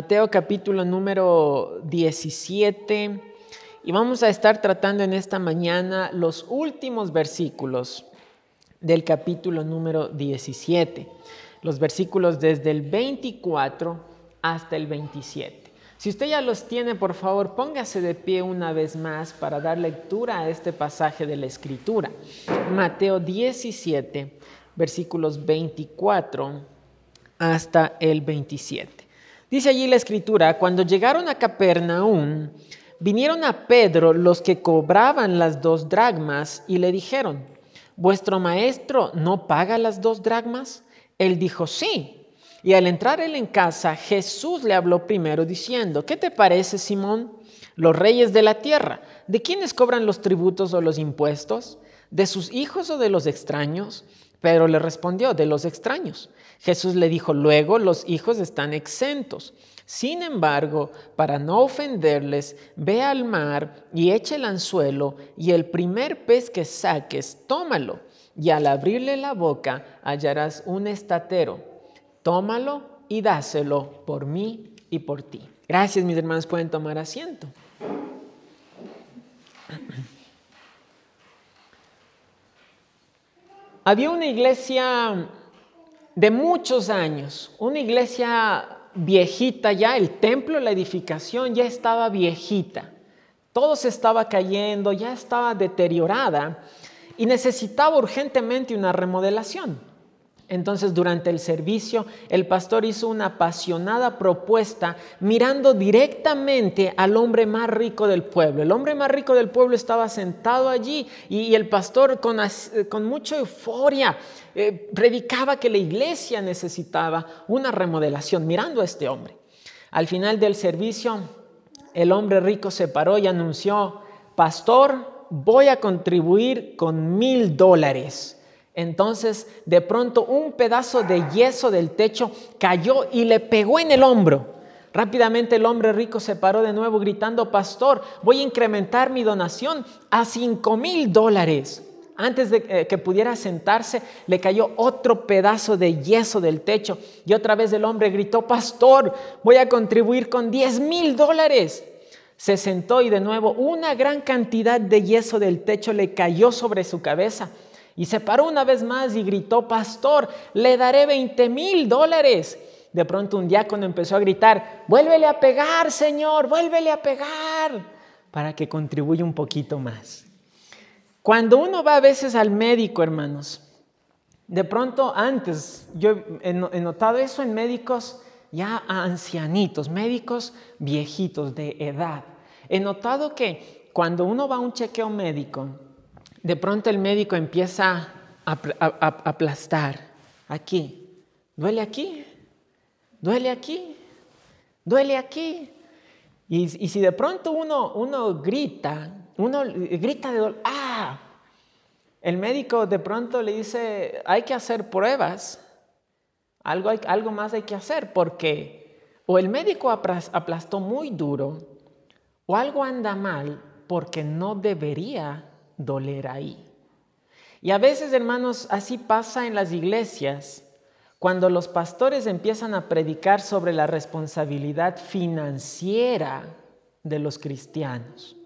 Mateo capítulo número 17 y vamos a estar tratando en esta mañana los últimos versículos del capítulo número 17, los versículos desde el 24 hasta el 27. Si usted ya los tiene, por favor, póngase de pie una vez más para dar lectura a este pasaje de la Escritura. Mateo 17, versículos 24 hasta el 27. Dice allí la escritura, cuando llegaron a Capernaum, vinieron a Pedro los que cobraban las dos dragmas y le dijeron, ¿vuestro maestro no paga las dos dragmas? Él dijo, sí. Y al entrar él en casa, Jesús le habló primero diciendo, ¿qué te parece, Simón? Los reyes de la tierra, ¿de quiénes cobran los tributos o los impuestos? ¿De sus hijos o de los extraños? Pedro le respondió, de los extraños. Jesús le dijo, luego los hijos están exentos. Sin embargo, para no ofenderles, ve al mar y eche el anzuelo y el primer pez que saques, tómalo. Y al abrirle la boca hallarás un estatero. Tómalo y dáselo por mí y por ti. Gracias, mis hermanos, pueden tomar asiento. Había una iglesia de muchos años, una iglesia viejita ya, el templo, la edificación ya estaba viejita, todo se estaba cayendo, ya estaba deteriorada y necesitaba urgentemente una remodelación. Entonces durante el servicio el pastor hizo una apasionada propuesta mirando directamente al hombre más rico del pueblo. El hombre más rico del pueblo estaba sentado allí y, el pastor con, con mucha euforia eh, predicaba que la iglesia necesitaba una remodelación mirando a este hombre. Al final del servicio el hombre rico se paró y anunció, pastor, voy a contribuir con mil dólares entonces, de pronto, un pedazo de yeso del techo cayó y le pegó en el hombro. Rápidamente el hombre rico se paró de nuevo gritando, pastor, voy a incrementar mi donación a cinco mil dólares. Antes de eh, que pudiera sentarse, le cayó otro pedazo de yeso del techo y otra vez el hombre gritó, pastor, voy a contribuir con diez mil dólares. Se sentó y de nuevo una gran cantidad de yeso del techo le cayó sobre su cabeza. Y se paró una vez más y gritó, pastor, le daré 20 mil dólares. De pronto un diácono empezó a gritar, vuélvele a pegar, Señor, vuélvele a pegar, para que contribuya un poquito más. Cuando uno va a veces al médico, hermanos, de pronto antes, yo he notado eso en médicos ya ancianitos, médicos viejitos de edad. He notado que cuando uno va a un chequeo médico, de pronto el médico empieza a, aplastar aquí. ¿Duele aquí? ¿Duele aquí? ¿Duele aquí? Y, si de pronto uno, grita, uno grita de dolor, ¡ah! El médico de pronto le dice, hay que hacer pruebas, algo, algo más hay que hacer, porque o el médico aplastó muy duro, o algo anda mal porque no debería doler ahí. Y a veces, hermanos, así pasa en las iglesias, cuando los pastores empiezan a predicar sobre la responsabilidad financiera de los cristianos.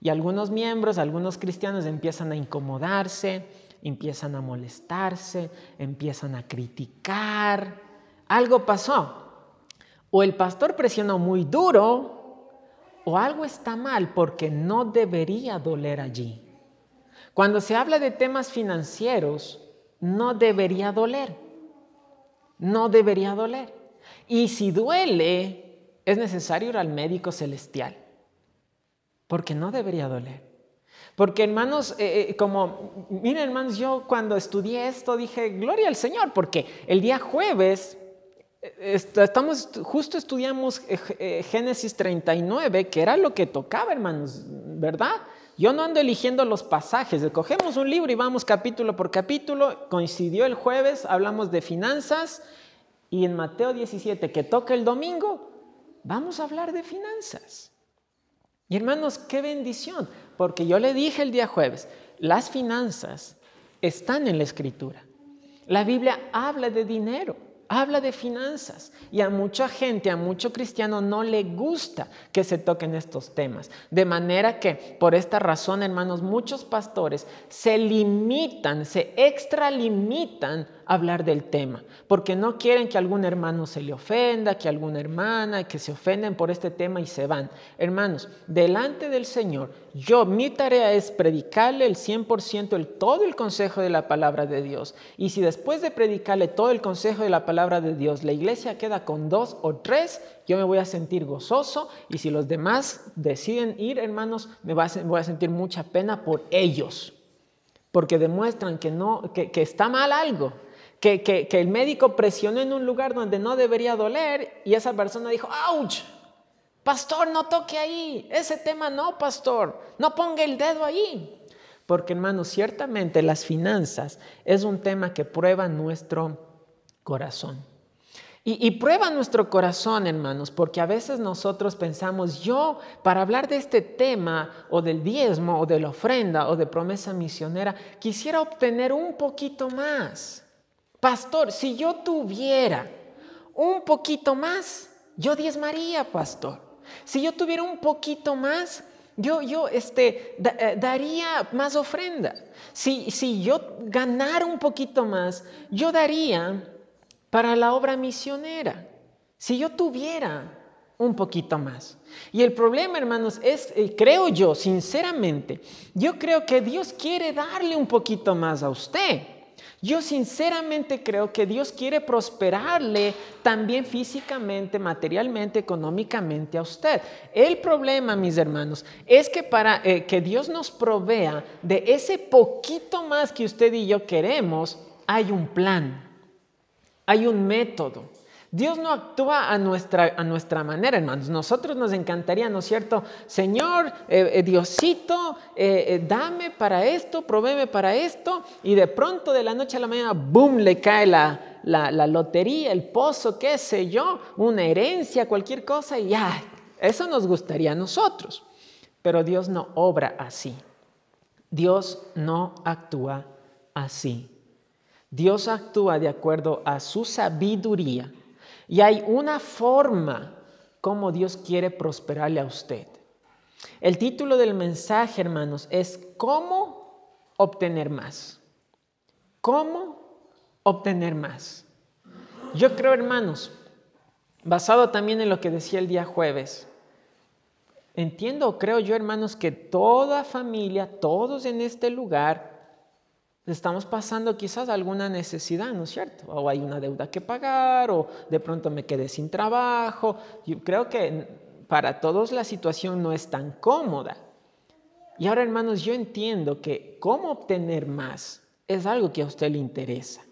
Y algunos miembros, algunos cristianos empiezan a incomodarse, empiezan a molestarse, empiezan a criticar. Algo pasó. O el pastor presionó muy duro, o algo está mal porque no debería doler allí. Cuando se habla de temas financieros, no debería doler. No debería doler. Y si duele, es necesario ir al médico celestial. Porque no debería doler. Porque hermanos, eh, eh, como, miren hermanos, yo cuando estudié esto dije, gloria al Señor, porque el día jueves, eh, estamos, justo estudiamos Génesis 39, que era lo que tocaba, hermanos, ¿verdad? Yo no ando eligiendo los pasajes, cogemos un libro y vamos capítulo por capítulo, coincidió el jueves, hablamos de finanzas y en Mateo 17, que toca el domingo, vamos a hablar de finanzas. Y hermanos, qué bendición, porque yo le dije el día jueves, las finanzas están en la escritura. La Biblia habla de dinero. Habla de finanzas y a mucha gente, a mucho cristiano no le gusta que se toquen estos temas. De manera que por esta razón, hermanos, muchos pastores se limitan, se extralimitan hablar del tema, porque no quieren que algún hermano se le ofenda, que alguna hermana, que se ofenden por este tema y se van. Hermanos, delante del Señor, yo, mi tarea es predicarle el 100%, el, todo el consejo de la palabra de Dios. Y si después de predicarle todo el consejo de la palabra de Dios, la iglesia queda con dos o tres, yo me voy a sentir gozoso. Y si los demás deciden ir, hermanos, me voy a sentir mucha pena por ellos. Porque demuestran que, no, que, que está mal algo que, el médico presionó en un lugar donde no debería doler y esa persona dijo, ¡ouch! Pastor, no toque ahí, ese tema no, pastor, no ponga el dedo ahí. Porque hermanos, ciertamente las finanzas es un tema que prueba nuestro corazón. Y, y, prueba nuestro corazón, hermanos, porque a veces nosotros pensamos, yo para hablar de este tema o del diezmo o de la ofrenda o de promesa misionera, quisiera obtener un poquito más. Pastor, si yo tuviera un poquito más, yo diezmaría, pastor. Si yo tuviera un poquito más, yo, yo este, eh, daría más ofrenda. Si, si yo ganara un poquito más, yo daría para la obra misionera. Si yo tuviera un poquito más. Y el problema, hermanos, es, eh, creo yo, sinceramente, yo creo que Dios quiere darle un poquito más a usted. Yo sinceramente creo que Dios quiere prosperarle también físicamente, materialmente, económicamente a usted. El problema, mis hermanos, es que para eh, que Dios nos provea de ese poquito más que usted y yo queremos, hay un plan, hay un método. Dios no actúa a nuestra, a nuestra manera, hermanos. Nosotros nos encantaría, ¿no es cierto? Señor, eh, eh, Diosito, eh, dame para esto, provéeme para esto, y de pronto de la noche a la mañana, ¡boom!, le cae la, la lotería, el pozo, qué sé yo, una herencia, cualquier cosa, y ya, eso nos gustaría a nosotros. Pero Dios no obra así. Dios no actúa así. Dios actúa de acuerdo a su sabiduría y hay una forma como Dios quiere prosperarle a usted. El título del mensaje, hermanos, es ¿Cómo obtener más? ¿Cómo obtener más? Yo creo, hermanos, basado también en lo que decía el día jueves, entiendo, creo yo, hermanos, que toda familia, todos en este lugar, estamos pasando quizás alguna necesidad, ¿no es cierto? O hay una deuda que pagar, o de pronto me quedé sin trabajo. Yo creo que para todos la situación no es tan cómoda. Y ahora, hermanos, yo entiendo que cómo obtener más es algo que a usted le interesa.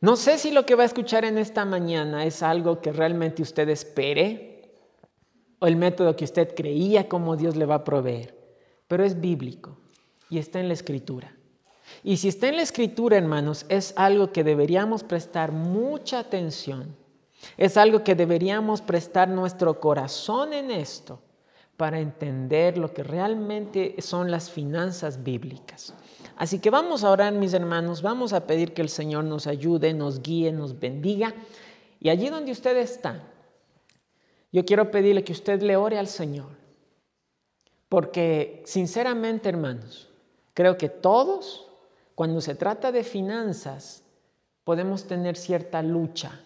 No sé si lo que va a escuchar en esta mañana es algo que realmente usted espere o el método que usted creía como Dios le va a proveer, pero es bíblico y está en la escritura. Y si está en la escritura, hermanos, es algo que deberíamos prestar mucha atención. Es algo que deberíamos prestar nuestro corazón en esto para entender lo que realmente son las finanzas bíblicas. Así que vamos a orar, mis hermanos, vamos a pedir que el Señor nos ayude, nos guíe, nos bendiga. Y allí donde usted está, yo quiero pedirle que usted le ore al Señor. Porque sinceramente, hermanos, creo que todos cuando se trata de finanzas, podemos tener cierta lucha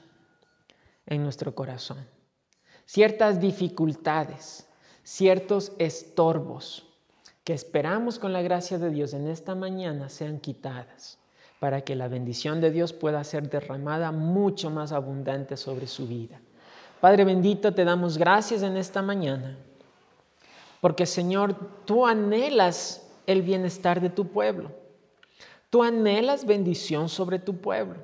en nuestro corazón, ciertas dificultades, ciertos estorbos que esperamos con la gracia de Dios en esta mañana sean quitadas para que la bendición de Dios pueda ser derramada mucho más abundante sobre su vida. Padre bendito, te damos gracias en esta mañana, porque Señor, tú anhelas el bienestar de tu pueblo. Tú anhelas bendición sobre tu pueblo.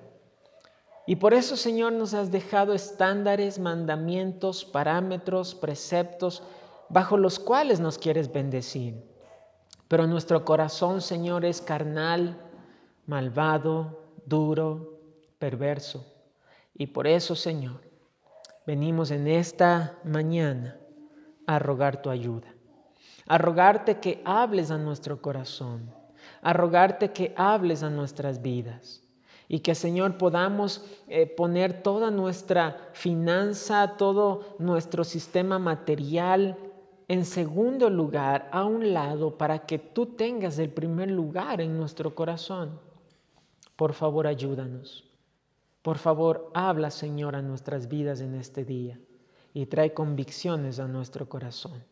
Y por eso, Señor, nos has dejado estándares, mandamientos, parámetros, preceptos, bajo los cuales nos quieres bendecir. Pero nuestro corazón, Señor, es carnal, malvado, duro, perverso. Y por eso, Señor, venimos en esta mañana a rogar tu ayuda, a rogarte que hables a nuestro corazón a rogarte que hables a nuestras vidas. Y que Señor podamos eh, poner toda nuestra finanza, todo nuestro sistema material en segundo lugar, a un lado, para que tú tengas el primer lugar en nuestro corazón. Por favor, ayúdanos. Por favor, habla, Señor, a nuestras vidas en este día y trae convicciones a nuestro corazón.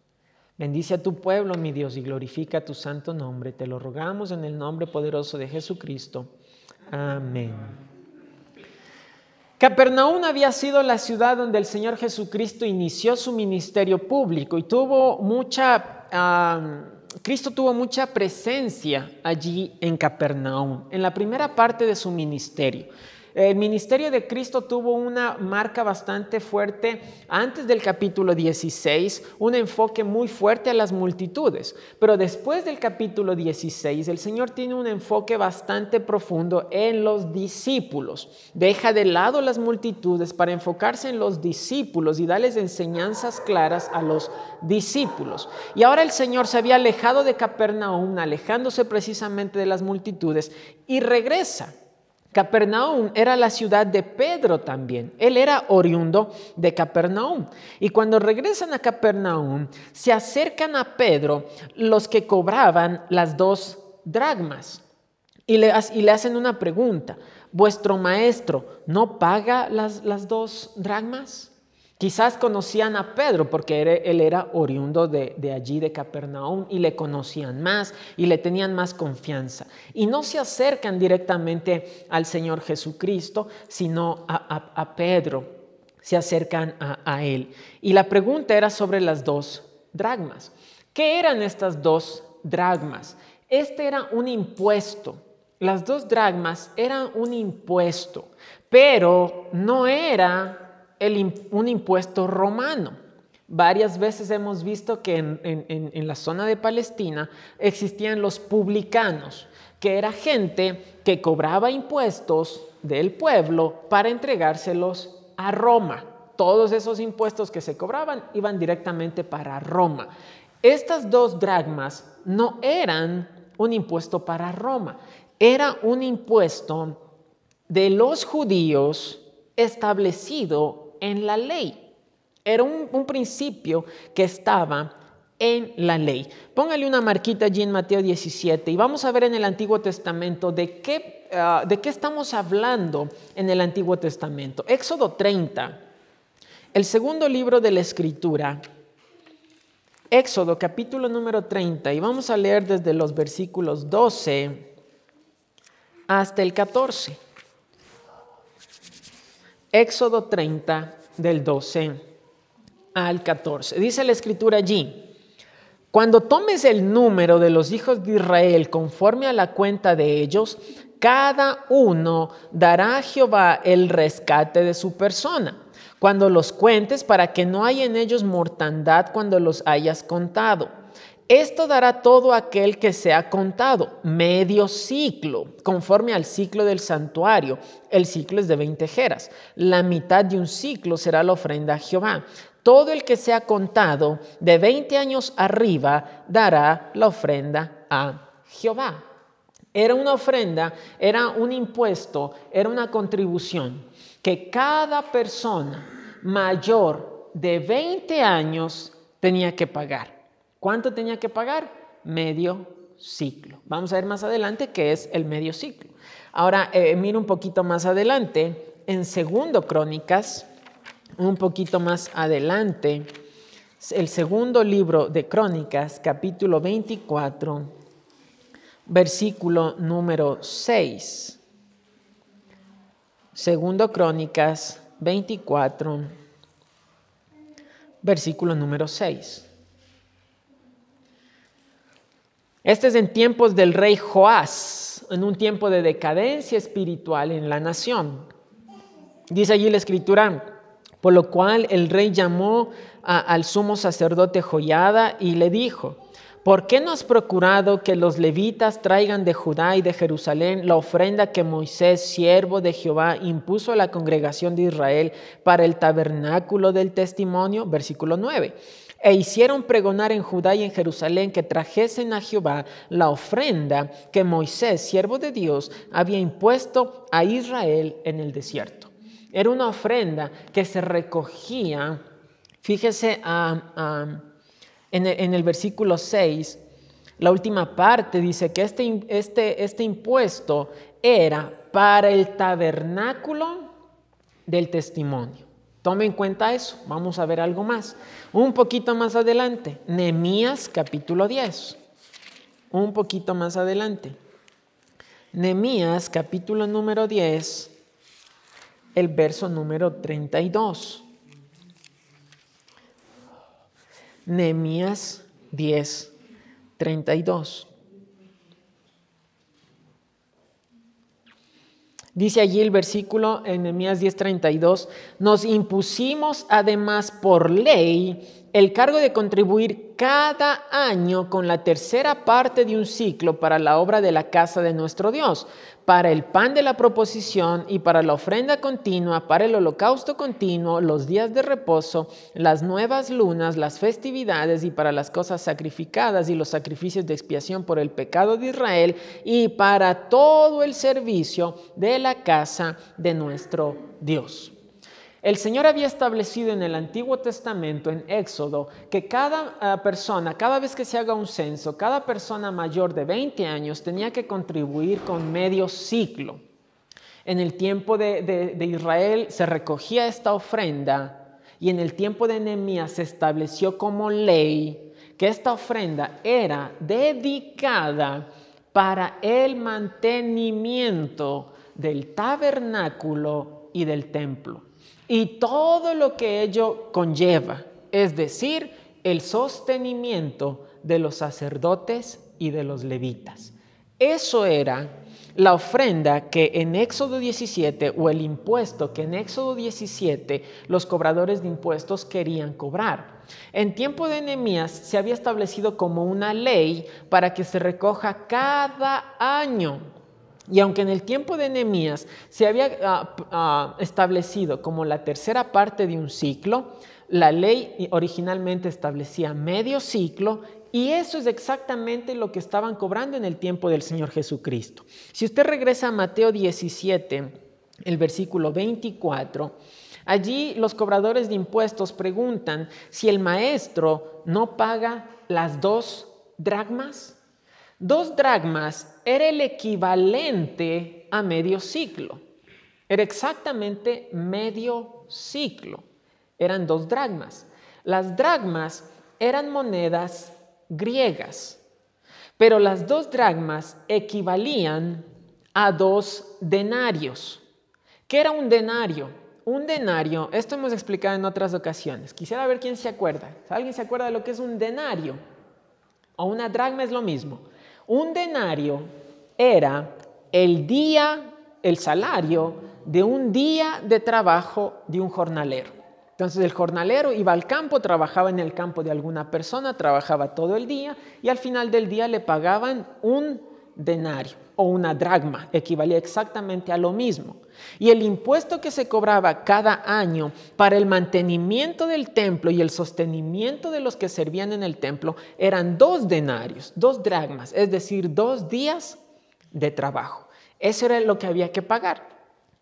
Bendice a tu pueblo, mi Dios, y glorifica tu santo nombre. Te lo rogamos en el nombre poderoso de Jesucristo. Amén. Capernaum había sido la ciudad donde el Señor Jesucristo inició su ministerio público y tuvo mucha, Cristo tuvo mucha presencia allí en Capernaum, en la primera parte de su ministerio. El ministerio de Cristo tuvo una marca bastante fuerte antes del capítulo 16, un enfoque muy fuerte a las multitudes, pero después del capítulo 16 el Señor tiene un enfoque bastante profundo en los discípulos. Deja de lado las multitudes para enfocarse en los discípulos y darles enseñanzas claras a los discípulos. Y ahora el Señor se había alejado de Capernaum, alejándose precisamente de las multitudes, y regresa Capernaum era la ciudad de Pedro también. Él era oriundo de Capernaum. Y cuando regresan a Capernaum, se acercan a Pedro los que cobraban las dos dragmas y le, hacen una pregunta. ¿Vuestro maestro no paga las, las dos dragmas? Quizás conocían a Pedro porque él era oriundo de, allí, de Capernaum, y le conocían más y le tenían más confianza. Y no se acercan directamente al Señor Jesucristo, sino a, Pedro, se acercan a, a él. Y la pregunta era sobre las dos dragmas. ¿Qué eran estas dos dragmas? Este era un impuesto. Las dos dragmas eran un impuesto, pero no era un impuesto romano. Varias veces hemos visto que en, la zona de Palestina existían los publicanos, que era gente que cobraba impuestos del pueblo para entregárselos a Roma. Todos esos impuestos que se cobraban iban directamente para Roma. Estas dos dragmas no eran un impuesto para Roma, era un impuesto de los judíos establecido en la ley. Era un, principio que estaba en la ley. Póngale una marquita allí en Mateo 17 y vamos a ver en el Antiguo Testamento de qué, ah, de qué estamos hablando en el Antiguo Testamento. Éxodo 30, el segundo libro de la Escritura. Éxodo capítulo número 30 y vamos a leer desde los versículos 12 hasta el 14. Éxodo 30 del 12 al 14. Dice la escritura allí, cuando tomes el número de los hijos de Israel conforme a la cuenta de ellos, cada uno dará a Jehová el rescate de su persona. Cuando los cuentes para que no haya en ellos mortandad cuando los hayas contado esto dará todo aquel que se ha contado, medio ciclo, conforme al ciclo del santuario. El ciclo es de 20 jeras. La mitad de un ciclo será la ofrenda a Jehová. Todo el que se ha contado de 20 años arriba dará la ofrenda a Jehová. Era una ofrenda, era un impuesto, era una contribución que cada persona mayor de 20 años tenía que pagar. ¿Cuánto tenía que pagar? Medio ciclo. Vamos a ver más adelante qué es el medio ciclo. Ahora, eh, mira un poquito más adelante, en segundo Crónicas, un poquito más adelante, el segundo libro de Crónicas, capítulo 24, versículo número 6. Segundo Crónicas 24, versículo número 6. Este es en tiempos del rey Joás, en un tiempo de decadencia espiritual en la nación. Dice allí la escritura, por lo cual el rey llamó al sumo sacerdote Joyada y le dijo, ¿Por qué no has procurado que los levitas traigan de Judá y de Jerusalén la ofrenda que Moisés, siervo de Jehová, impuso a la congregación de Israel para el tabernáculo del testimonio? Versículo 9. E hicieron pregonar en Judá y en Jerusalén que trajesen a Jehová la ofrenda que Moisés, siervo de Dios, había impuesto a Israel en el desierto. Era una ofrenda que se recogía, fíjese en el, versículo 6, la última parte dice que este, este, este impuesto era para el tabernáculo del testimonio. Tome en cuenta eso. Vamos a ver algo más. Un poquito más adelante, Nehemías capítulo 10. Un poquito más adelante. Nehemías capítulo número 10, el verso número 32. Nehemías 10, 32. Dice allí el versículo en Nehemías 10, 32, nos impusimos además por ley el cargo de contribuir cada año con la tercera parte de un ciclo para la obra de la casa de nuestro Dios, para el pan de la proposición y para la ofrenda continua, para el holocausto continuo, los días de reposo, las nuevas lunas, las festividades y para las cosas sacrificadas y los sacrificios de expiación por el pecado de Israel y para todo el servicio de la casa de nuestro Dios. El Señor había establecido en el Antiguo Testamento, en Éxodo, que cada ah, persona, cada vez que se haga un censo, cada persona mayor de 20 años tenía que contribuir con medio ciclo. En el tiempo de, Israel se recogía esta ofrenda y en el tiempo de Nehemías se estableció como ley que esta ofrenda era dedicada para el mantenimiento del tabernáculo y del templo y todo lo que ello conlleva, es decir, el sostenimiento de los sacerdotes y de los levitas. Eso era la ofrenda que en Éxodo 17 o el impuesto que en Éxodo 17 los cobradores de impuestos querían cobrar. En tiempo de Nehemías se había establecido como una ley para que se recoja cada año y aunque en el tiempo de Nehemías se había ah, ah, establecido como la tercera parte de un ciclo, la ley originalmente establecía medio ciclo y eso es exactamente lo que estaban cobrando en el tiempo del Señor Jesucristo. Si usted regresa a Mateo 17, el versículo 24, allí los cobradores de impuestos preguntan si el maestro no paga las dos dragmas. Dos dragmas era el equivalente a medio ciclo. Era exactamente medio ciclo. Eran dos dragmas. Las dragmas eran monedas griegas, pero las dos dragmas equivalían a dos denarios. ¿Qué era un denario? Un denario, esto hemos explicado en otras ocasiones. Quisiera ver quién se acuerda. ¿Alguien se acuerda de lo que es un denario? O una dragma es lo mismo. Un denario era el día, el salario de un día de trabajo de un jornalero. Entonces el jornalero iba al campo, trabajaba en el campo de alguna persona, trabajaba todo el día y al final del día le pagaban un denario o una dragma, equivalía exactamente a lo mismo. Y el impuesto que se cobraba cada año para el mantenimiento del templo y el sostenimiento de los que servían en el templo eran dos denarios, dos dragmas, es decir, dos días de trabajo. Eso era lo que había que pagar.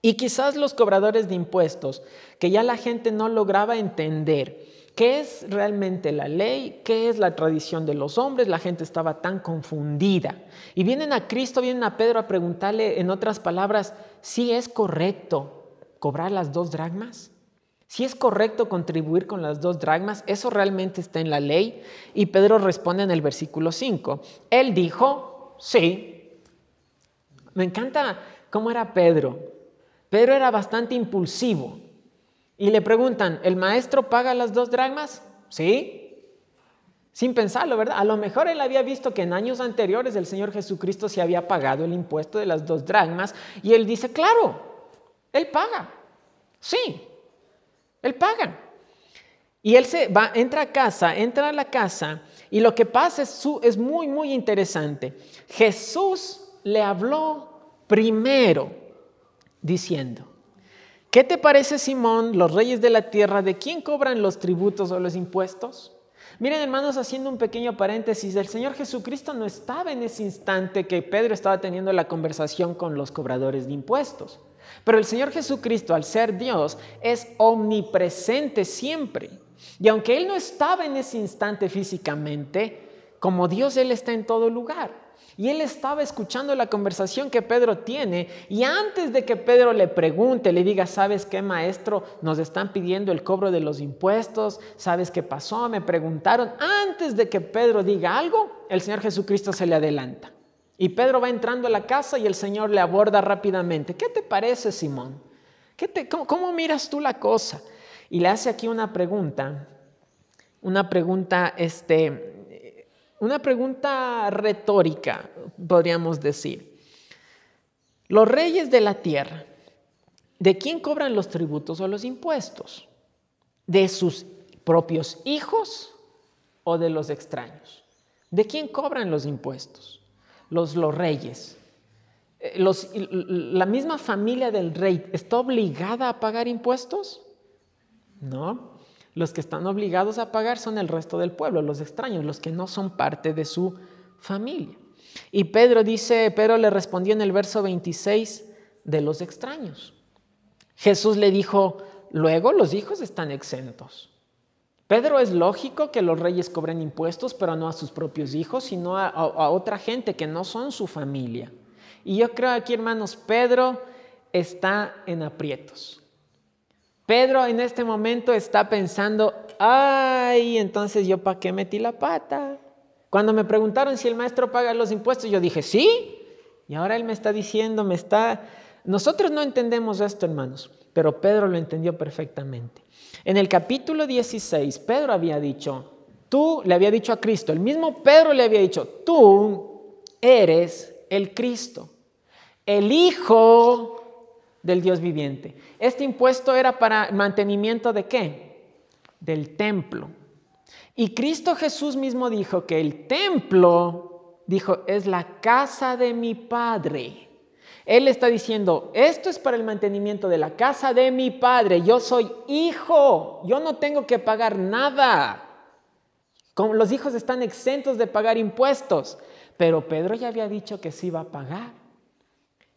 Y quizás los cobradores de impuestos, que ya la gente no lograba entender, ¿Qué es realmente la ley? ¿Qué es la tradición de los hombres? La gente estaba tan confundida. Y vienen a Cristo, vienen a Pedro a preguntarle, en otras palabras, si es correcto cobrar las dos dragmas. Si es correcto contribuir con las dos dragmas, eso realmente está en la ley. Y Pedro responde en el versículo 5. Él dijo, sí. Me encanta cómo era Pedro. Pedro era bastante impulsivo. Y le preguntan, ¿el maestro paga las dos dragmas? Sí. Sin pensarlo, ¿verdad? A lo mejor él había visto que en años anteriores el Señor Jesucristo se había pagado el impuesto de las dos dragmas y él dice, claro, él paga. Sí, él paga. Y él se va, entra a casa, entra a la casa y lo que pasa es, es muy, muy interesante. Jesús le habló primero diciendo, ¿qué te parece Simón, los reyes de la tierra, de quién cobran los tributos o los impuestos? Miren hermanos, haciendo un pequeño paréntesis, el Señor Jesucristo no estaba en ese instante que Pedro estaba teniendo la conversación con los cobradores de impuestos. Pero el Señor Jesucristo, al ser Dios, es omnipresente siempre. Y aunque Él no estaba en ese instante físicamente, como Dios Él está en todo lugar. Y él estaba escuchando la conversación que Pedro tiene y antes de que Pedro le pregunte, le diga, ¿sabes qué, maestro? Nos están pidiendo el cobro de los impuestos, ¿sabes qué pasó? Me preguntaron. Antes de que Pedro diga algo, el Señor Jesucristo se le adelanta. Y Pedro va entrando a la casa y el Señor le aborda rápidamente. ¿Qué te parece, Simón? ¿Qué te, cómo, ¿Cómo miras tú la cosa? Y le hace aquí una pregunta, una pregunta este, una pregunta retórica, podríamos decir. Los reyes de la tierra, ¿de quién cobran los tributos o los impuestos? ¿De sus propios hijos o de los extraños? ¿De quién cobran los impuestos? Los, los reyes. Eh, ¿La misma familia del rey está obligada a pagar impuestos? No. Los que están obligados a pagar son el resto del pueblo, los extraños, los que no son parte de su familia. Y Pedro dice, Pedro le respondió en el verso 26 de los extraños. Jesús le dijo, luego los hijos están exentos. Pedro es lógico que los reyes cobren impuestos, pero no a sus propios hijos, sino a, a otra gente que no son su familia. Y yo creo aquí, hermanos, Pedro está en aprietos. Pedro en este momento está pensando, ay, entonces yo para qué metí la pata. Cuando me preguntaron si el maestro paga los impuestos, yo dije, sí. Y ahora él me está diciendo, me está... Nosotros no entendemos esto, hermanos, pero Pedro lo entendió perfectamente. En el capítulo 16, Pedro había dicho, tú le había dicho a Cristo, el mismo Pedro le había dicho, tú eres el Cristo, el Hijo del Dios viviente. Este impuesto era para mantenimiento de qué? Del templo. Y Cristo Jesús mismo dijo que el templo, dijo, es la casa de mi Padre. Él está diciendo, esto es para el mantenimiento de la casa de mi Padre. Yo soy hijo, yo no tengo que pagar nada. Como los hijos están exentos de pagar impuestos. Pero Pedro ya había dicho que sí iba a pagar.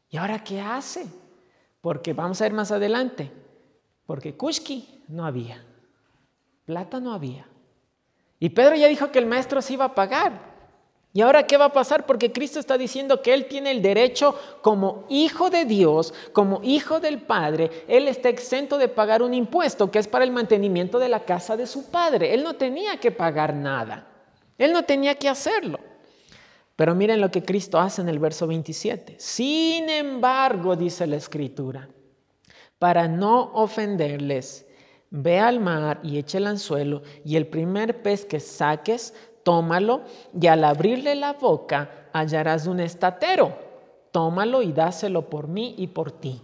¿Y ahora qué hace? Porque vamos a ver más adelante. Porque Kushki no había. Plata no había. Y Pedro ya dijo que el maestro se iba a pagar. ¿Y ahora qué va a pasar? Porque Cristo está diciendo que Él tiene el derecho como hijo de Dios, como hijo del Padre, Él está exento de pagar un impuesto que es para el mantenimiento de la casa de su Padre. Él no tenía que pagar nada. Él no tenía que hacerlo. Pero miren lo que Cristo hace en el verso 27. Sin embargo, dice la escritura, para no ofenderles, ve al mar y eche el anzuelo y el primer pez que saques, tómalo y al abrirle la boca hallarás un estatero. Tómalo y dáselo por mí y por ti.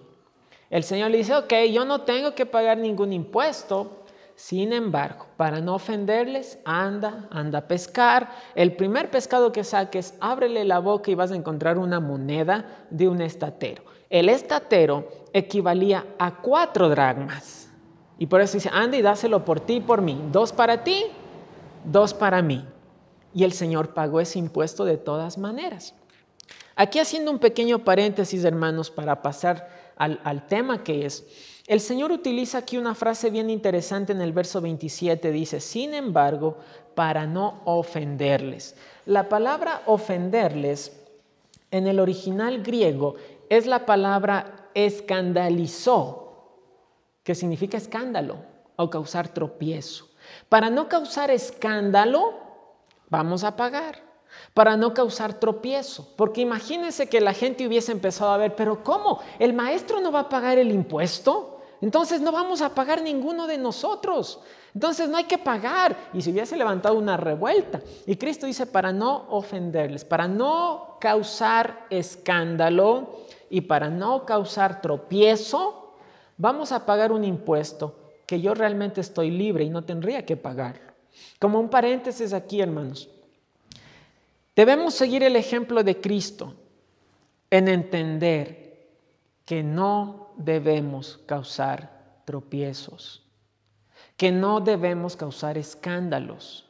El Señor le dice, ok, yo no tengo que pagar ningún impuesto, sin embargo, para no ofenderles, anda, anda a pescar. El primer pescado que saques, ábrele la boca y vas a encontrar una moneda de un estatero. El estatero equivalía a cuatro dragmas. Y por eso dice, anda y dáselo por ti y por mí. Dos para ti, dos para mí. Y el Señor pagó ese impuesto de todas maneras. Aquí haciendo un pequeño paréntesis, hermanos, para pasar al, al tema que es, el Señor utiliza aquí una frase bien interesante en el verso 27. Dice, sin embargo, para no ofenderles. La palabra ofenderles en el original griego es la palabra escandalizó, que significa escándalo o causar tropiezo. Para no causar escándalo, vamos a pagar para no causar tropiezo. Porque imagínense que la gente hubiese empezado a ver, pero ¿cómo? ¿El maestro no va a pagar el impuesto? Entonces no vamos a pagar ninguno de nosotros. Entonces no hay que pagar. Y si hubiese levantado una revuelta. Y Cristo dice, para no ofenderles, para no causar escándalo y para no causar tropiezo, vamos a pagar un impuesto que yo realmente estoy libre y no tendría que pagarlo. Como un paréntesis aquí, hermanos. Debemos seguir el ejemplo de Cristo en entender que no debemos causar tropiezos, que no debemos causar escándalos.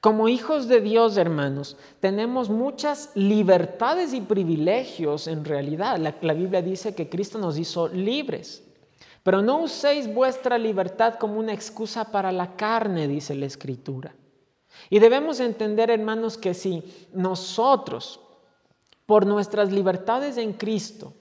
Como hijos de Dios, hermanos, tenemos muchas libertades y privilegios en realidad. La, Biblia dice que Cristo nos hizo libres. Pero no uséis vuestra libertad como una excusa para la carne, dice la Escritura. Y debemos entender, hermanos, que si nosotros, por nuestras libertades en Cristo,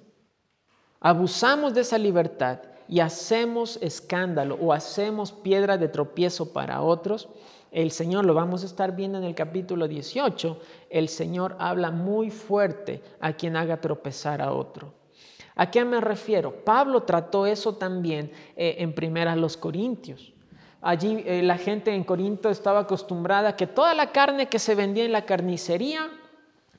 abusamos de esa libertad y hacemos escándalo o hacemos piedra de tropiezo para otros, el Señor, lo vamos a estar viendo en el capítulo 18, el Señor habla muy fuerte a quien haga tropezar a otro. ¿A qué me refiero? Pablo trató eso también eh, en primera los Corintios. Allí eh, la gente en Corinto estaba acostumbrada a que toda la carne que se vendía en la carnicería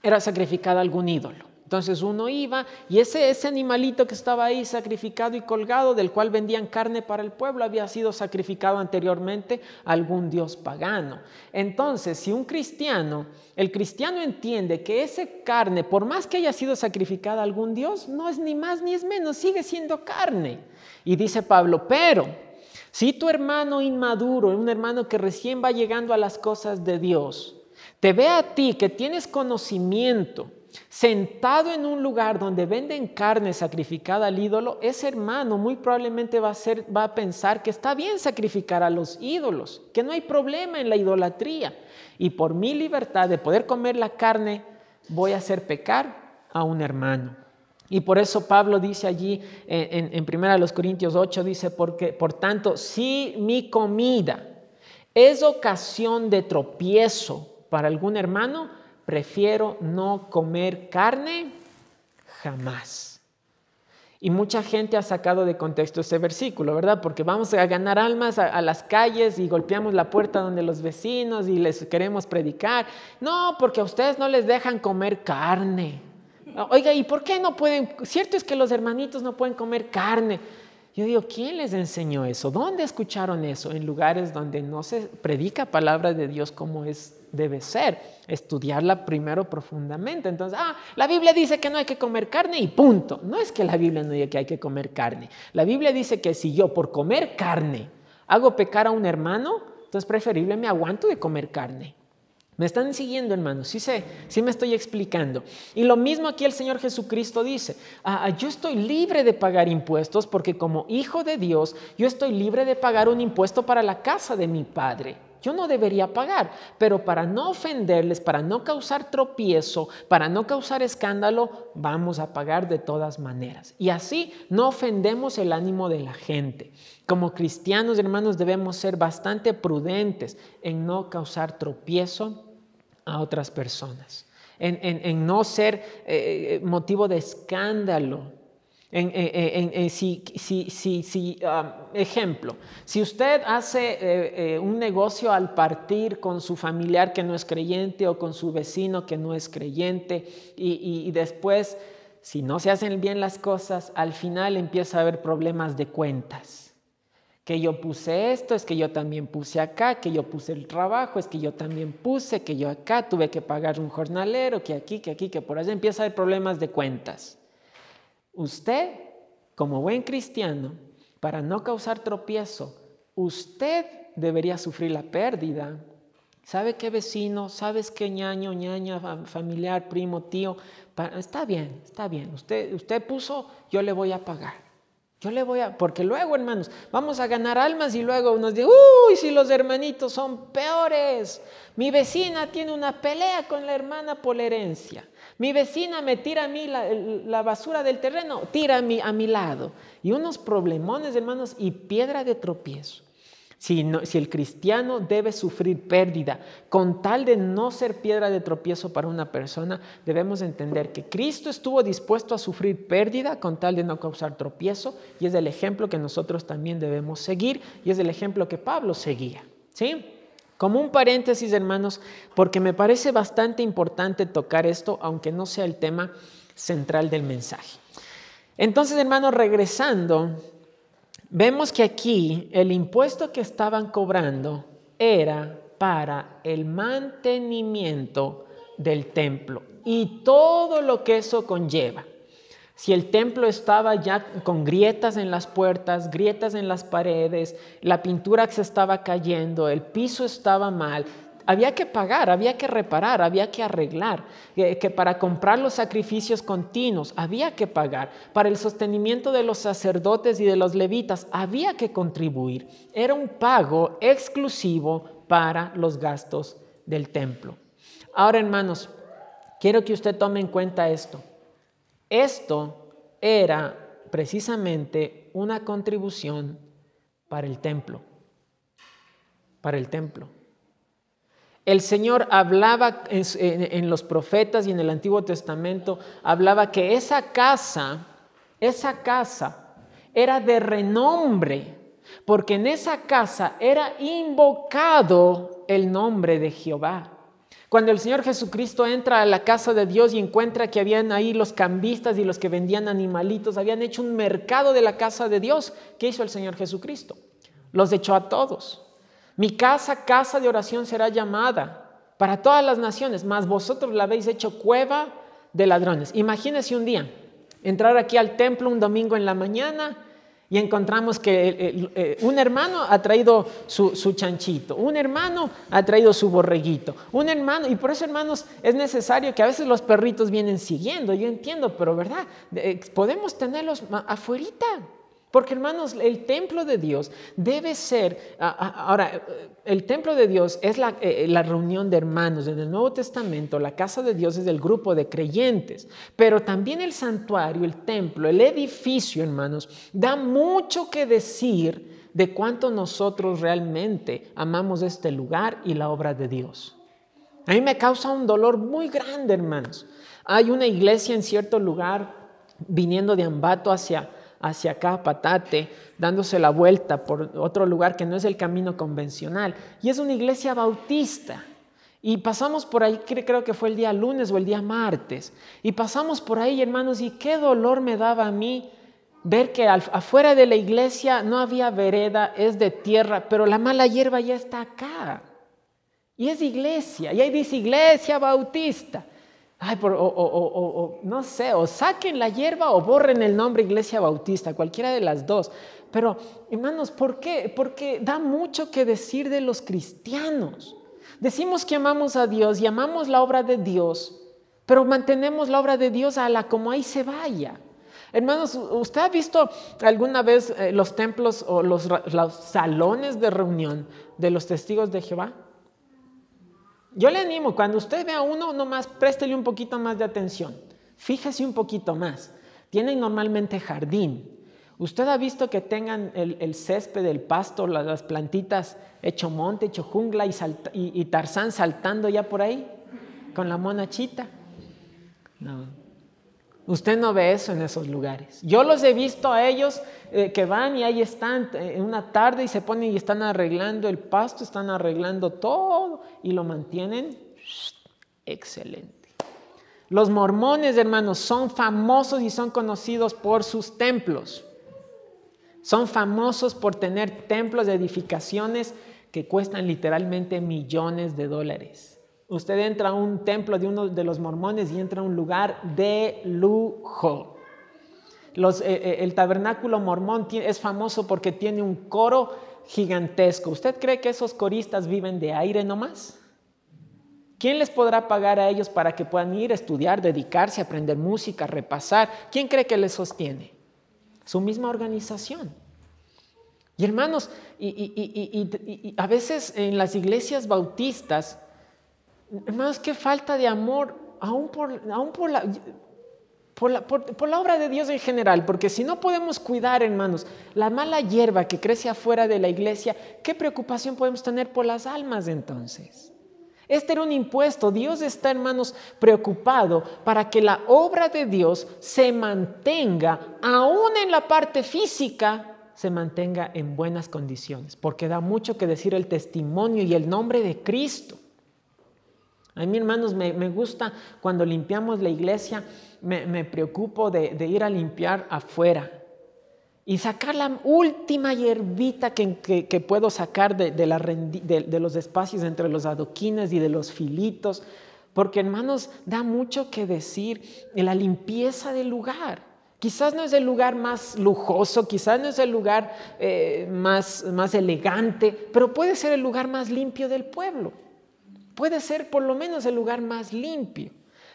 era sacrificada a algún ídolo. Entonces uno iba y ese, ese animalito que estaba ahí sacrificado y colgado, del cual vendían carne para el pueblo, había sido sacrificado anteriormente a algún dios pagano. Entonces, si un cristiano, el cristiano entiende que esa carne, por más que haya sido sacrificada a algún dios, no es ni más ni es menos, sigue siendo carne. Y dice Pablo, pero si tu hermano inmaduro, un hermano que recién va llegando a las cosas de Dios, te ve a ti que tienes conocimiento, sentado en un lugar donde venden carne sacrificada al ídolo, ese hermano muy probablemente va a, ser, va a pensar que está bien sacrificar a los ídolos, que no hay problema en la idolatría. Y por mi libertad de poder comer la carne, voy a hacer pecar a un hermano. Y por eso Pablo dice allí en, en, en 1 Corintios 8, dice, porque, por tanto, si mi comida es ocasión de tropiezo para algún hermano, prefiero no comer carne jamás. Y mucha gente ha sacado de contexto ese versículo, ¿verdad? Porque vamos a ganar almas a, las calles y golpeamos la puerta donde los vecinos y les queremos predicar. No, porque a ustedes no les dejan comer carne. Oiga, ¿y por qué no pueden? Cierto es que los hermanitos no pueden comer carne. Yo digo, ¿quién les enseñó eso? ¿Dónde escucharon eso? En lugares donde no se predica palabra de Dios como es, debe ser. Estudiarla primero profundamente. Entonces, ah, la Biblia dice que no hay que comer carne y punto. No es que la Biblia no diga que hay que comer carne. La Biblia dice que si yo por comer carne hago pecar a un hermano, entonces preferible me aguanto de comer carne. ¿Me están siguiendo, hermanos? Sí, sé, sí me estoy explicando. Y lo mismo aquí el Señor Jesucristo dice, ah, ah, yo estoy libre de pagar impuestos porque como hijo de Dios, yo estoy libre de pagar un impuesto para la casa de mi Padre. Yo no debería pagar, pero para no ofenderles, para no causar tropiezo, para no causar escándalo, vamos a pagar de todas maneras. Y así no ofendemos el ánimo de la gente. Como cristianos, hermanos, debemos ser bastante prudentes en no causar tropiezo a otras personas, en, no ser eh, eh, motivo de escándalo en, si, si, um, ejemplo, si usted hace eh, eh, un negocio al partir con su familiar que no es creyente o con su vecino que no es creyente y, y después, si no se hacen bien las cosas, al final empieza a haber problemas de cuentas. Que yo puse esto, es que yo también puse acá, que yo puse el trabajo, es que yo también puse, que yo acá tuve que pagar un jornalero, que aquí, que aquí, que por allá empieza a haber problemas de cuentas. Usted, como buen cristiano, para no causar tropiezo, usted debería sufrir la pérdida. ¿Sabe qué vecino? ¿Sabes qué ñaño, ñaña, familiar, primo, tío? Está bien, está bien. Usted, usted puso, yo le voy a pagar. Yo le voy a, porque luego, hermanos, vamos a ganar almas y luego nos dice, uy, si los hermanitos son peores. Mi vecina tiene una pelea con la hermana por la herencia. Mi vecina me tira a mí la, basura del terreno, tira a mi, a mi lado. Y unos problemones, hermanos, y piedra de tropiezo. Si, el cristiano debe sufrir pérdida, con tal de no ser piedra de tropiezo para una persona, debemos entender que Cristo estuvo dispuesto a sufrir pérdida con tal de no causar tropiezo y es el ejemplo que nosotros también debemos seguir y es el ejemplo que Pablo seguía. ¿Sí? Como un paréntesis, hermanos, porque me parece bastante importante tocar esto, aunque no sea el tema central del mensaje. Entonces, hermanos, regresando, vemos que aquí el impuesto que estaban cobrando era para el mantenimiento del templo y todo lo que eso conlleva. Si el templo estaba ya con grietas en las puertas, grietas en las paredes, la pintura se estaba cayendo, el piso estaba mal, había que pagar, había que reparar, había que arreglar, eh, que para comprar los sacrificios continuos había que pagar, para el sostenimiento de los sacerdotes y de los levitas había que contribuir. Era un pago exclusivo para los gastos del templo. Ahora, hermanos, quiero que usted tome en cuenta esto. Esto era precisamente una contribución para el templo, para el templo. El Señor hablaba en, los profetas y en el Antiguo Testamento, hablaba que esa casa, esa casa era de renombre, porque en esa casa era invocado el nombre de Jehová. Cuando el Señor Jesucristo entra a la casa de Dios y encuentra que habían ahí los cambistas y los que vendían animalitos, habían hecho un mercado de la casa de Dios, ¿qué hizo el Señor Jesucristo? Los echó a todos. Mi casa, casa de oración será llamada para todas las naciones, mas vosotros la habéis hecho cueva de ladrones. Imagínese un día entrar aquí al templo un domingo en la mañana y encontramos que eh, eh, un hermano ha traído su, chanchito, un hermano ha traído su borreguito, un hermano, y por eso hermanos es necesario que a veces los perritos vienen siguiendo, yo entiendo, pero ¿verdad? Eh, podemos tenerlos afuerita. Porque hermanos, el templo de Dios debe ser, ahora, el templo de Dios es la, eh, la, reunión de hermanos. En el Nuevo Testamento, la casa de Dios es el grupo de creyentes. Pero también el santuario, el templo, el edificio, hermanos, da mucho que decir de cuánto nosotros realmente amamos este lugar y la obra de Dios. A mí me causa un dolor muy grande, hermanos. Hay una iglesia en cierto lugar viniendo de Ambato hacia hacia acá, Patate, dándose la vuelta por otro lugar que no es el camino convencional. Y es una iglesia bautista. Y pasamos por ahí, creo que fue el día lunes o el día martes. Y pasamos por ahí, hermanos, y qué dolor me daba a mí ver que afuera de la iglesia no había vereda, es de tierra, pero la mala hierba ya está acá. Y es iglesia, y ahí dice iglesia bautista. Ay, o, no sé, o saquen la hierba o borren el nombre Iglesia Bautista, cualquiera de las dos. Pero, hermanos, ¿por qué? Porque da mucho que decir de los cristianos. Decimos que amamos a Dios y amamos la obra de Dios, pero mantenemos la obra de Dios a la como ahí se vaya. Hermanos, ¿usted ha visto alguna vez eh, los templos o los salones de reunión de los testigos de Jehová? Yo le animo, cuando usted vea uno, nomás préstele un poquito más de atención. Fíjese un poquito más. Tienen normalmente jardín. ¿Usted ha visto que tengan el, césped, el pasto, las, plantitas hecho monte, hecho jungla y, y, Tarzán saltando ya por ahí con la monachita? No. Usted no ve eso en esos lugares. Yo los he visto a ellos eh, que van y ahí están en eh, una tarde y se ponen y están arreglando el pasto, están arreglando todo y lo mantienen excelente. Los mormones, hermanos, son famosos y son conocidos por sus templos. Son famosos por tener templos de edificaciones que cuestan literalmente millones de dólares. Usted entra a un templo de uno de los mormones y entra a un lugar de lujo. Eh, eh, el tabernáculo mormón es famoso porque tiene un coro gigantesco. ¿Usted cree que esos coristas viven de aire nomás? ¿Quién les podrá pagar a ellos para que puedan ir a estudiar, dedicarse, aprender música, repasar? ¿Quién cree que les sostiene? Su misma organización. Y hermanos, y a veces en las iglesias bautistas Hermanos, qué falta de amor, aún por, la, por, la, obra de Dios en general, porque si no podemos cuidar, hermanos, la mala hierba que crece afuera de la iglesia, ¿qué preocupación podemos tener por las almas entonces? Este era un impuesto. Dios está, hermanos, preocupado para que la obra de Dios se mantenga, aún en la parte física, se mantenga en buenas condiciones, porque da mucho que decir el testimonio y el nombre de Cristo. A mí, hermanos, me, gusta cuando limpiamos la iglesia, me, preocupo de, ir a limpiar afuera. y sacar la última hierbita que, puedo sacar de, los espacios entre los adoquines y de los filitos, porque hermanos, da mucho que decir en la limpieza del lugar. Quizás no es el lugar más lujoso, quizás no es el lugar eh, más elegante, pero puede ser el lugar más limpio del pueblo. Puede ser por lo menos el lugar más limpio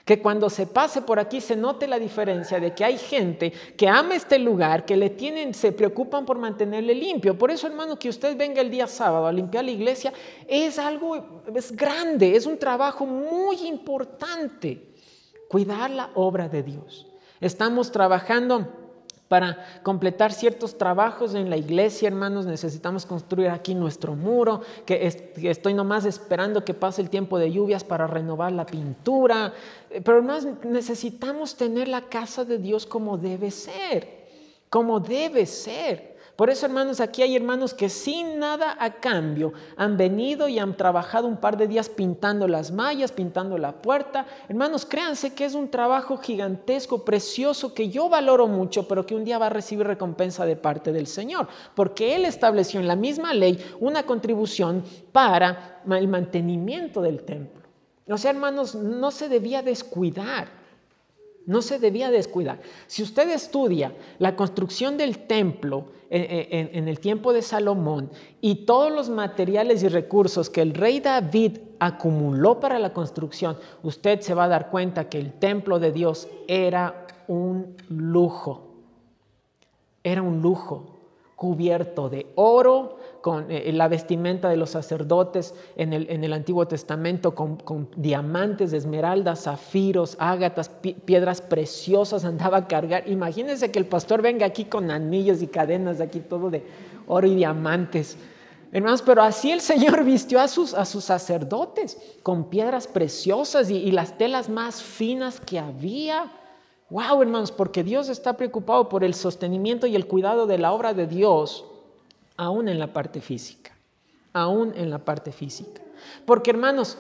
que cuando se pase por aquí se note la diferencia de que hay gente que ama este lugar, que le tienen, se preocupan por mantenerle limpio. Por eso, hermano, que usted venga el día sábado a limpiar la iglesia es algo, es grande, es un trabajo muy importante. Cuidar la obra de Dios. Estamos trabajando para completar ciertos trabajos en la iglesia, hermanos, necesitamos construir aquí nuestro muro, que, estoy nomás esperando que pase el tiempo de lluvias para renovar la pintura. Eh, pero además necesitamos tener la casa de Dios como debe ser, como debe ser. Por eso, hermanos, aquí hay hermanos que sin nada a cambio han venido y han trabajado un par de días pintando las mallas, pintando la puerta. Hermanos, créanse que es un trabajo gigantesco, precioso, que yo valoro mucho, pero que un día va a recibir recompensa de parte del Señor, porque Él estableció en la misma ley una contribución para el mantenimiento del templo. O sea, hermanos, no se debía descuidar. No se debía descuidar. Si usted estudia la construcción del templo en, el tiempo de Salomón y todos los materiales y recursos que el rey David acumuló para la construcción, usted se va a dar cuenta que el templo de Dios era un lujo. Era un lujo cubierto de oro, con eh, la vestimenta de los sacerdotes en el, Antiguo Testamento, con, diamantes, esmeraldas, zafiros, ágatas, piedras preciosas, andaba a cargar. Imagínense que el pastor venga aquí con anillos y cadenas, aquí todo de oro y diamantes. Hermanos, pero así el Señor vistió a sus, a sus sacerdotes con piedras preciosas y las telas más finas que había. Wow, hermanos, porque Dios está preocupado por el sostenimiento y el cuidado de la obra de Dios, aún en la parte física, aún en la parte física. Porque, hermanos,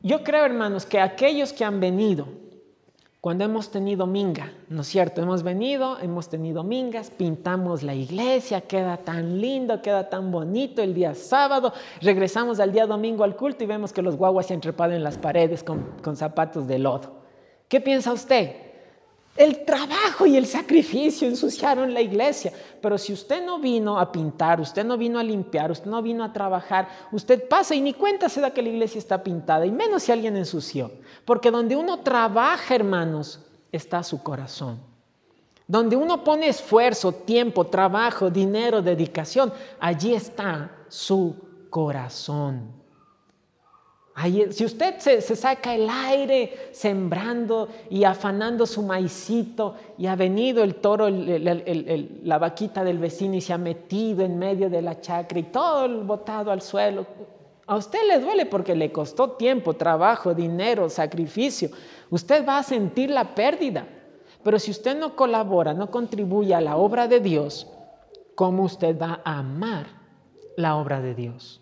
yo creo, hermanos, que aquellos que han venido, cuando hemos tenido minga, ¿no es cierto? Hemos venido, hemos tenido mingas, pintamos la iglesia, queda tan lindo, queda tan bonito el día sábado, regresamos al día domingo al culto y vemos que los guaguas se han trepado en las paredes con, con zapatos de lodo. ¿Qué piensa usted? El trabajo y el sacrificio ensuciaron la iglesia. Pero si usted no vino a pintar, usted no vino a limpiar, usted no vino a trabajar, usted pasa y ni cuenta se da que la iglesia está pintada, y menos si alguien ensució. Porque donde uno trabaja, hermanos, está su corazón. Donde uno pone esfuerzo, tiempo, trabajo, dinero, dedicación, allí está su corazón si usted se, saca el aire sembrando y afanando su maicito y ha venido el toro, la vaquita del vecino y se ha metido en medio de la chacra y todo botado al suelo, a usted le duele porque le costó tiempo, trabajo, dinero, sacrificio. Usted va a sentir la pérdida. Pero si usted no colabora, no contribuye a la obra de Dios, ¿cómo usted va a amar la obra de Dios?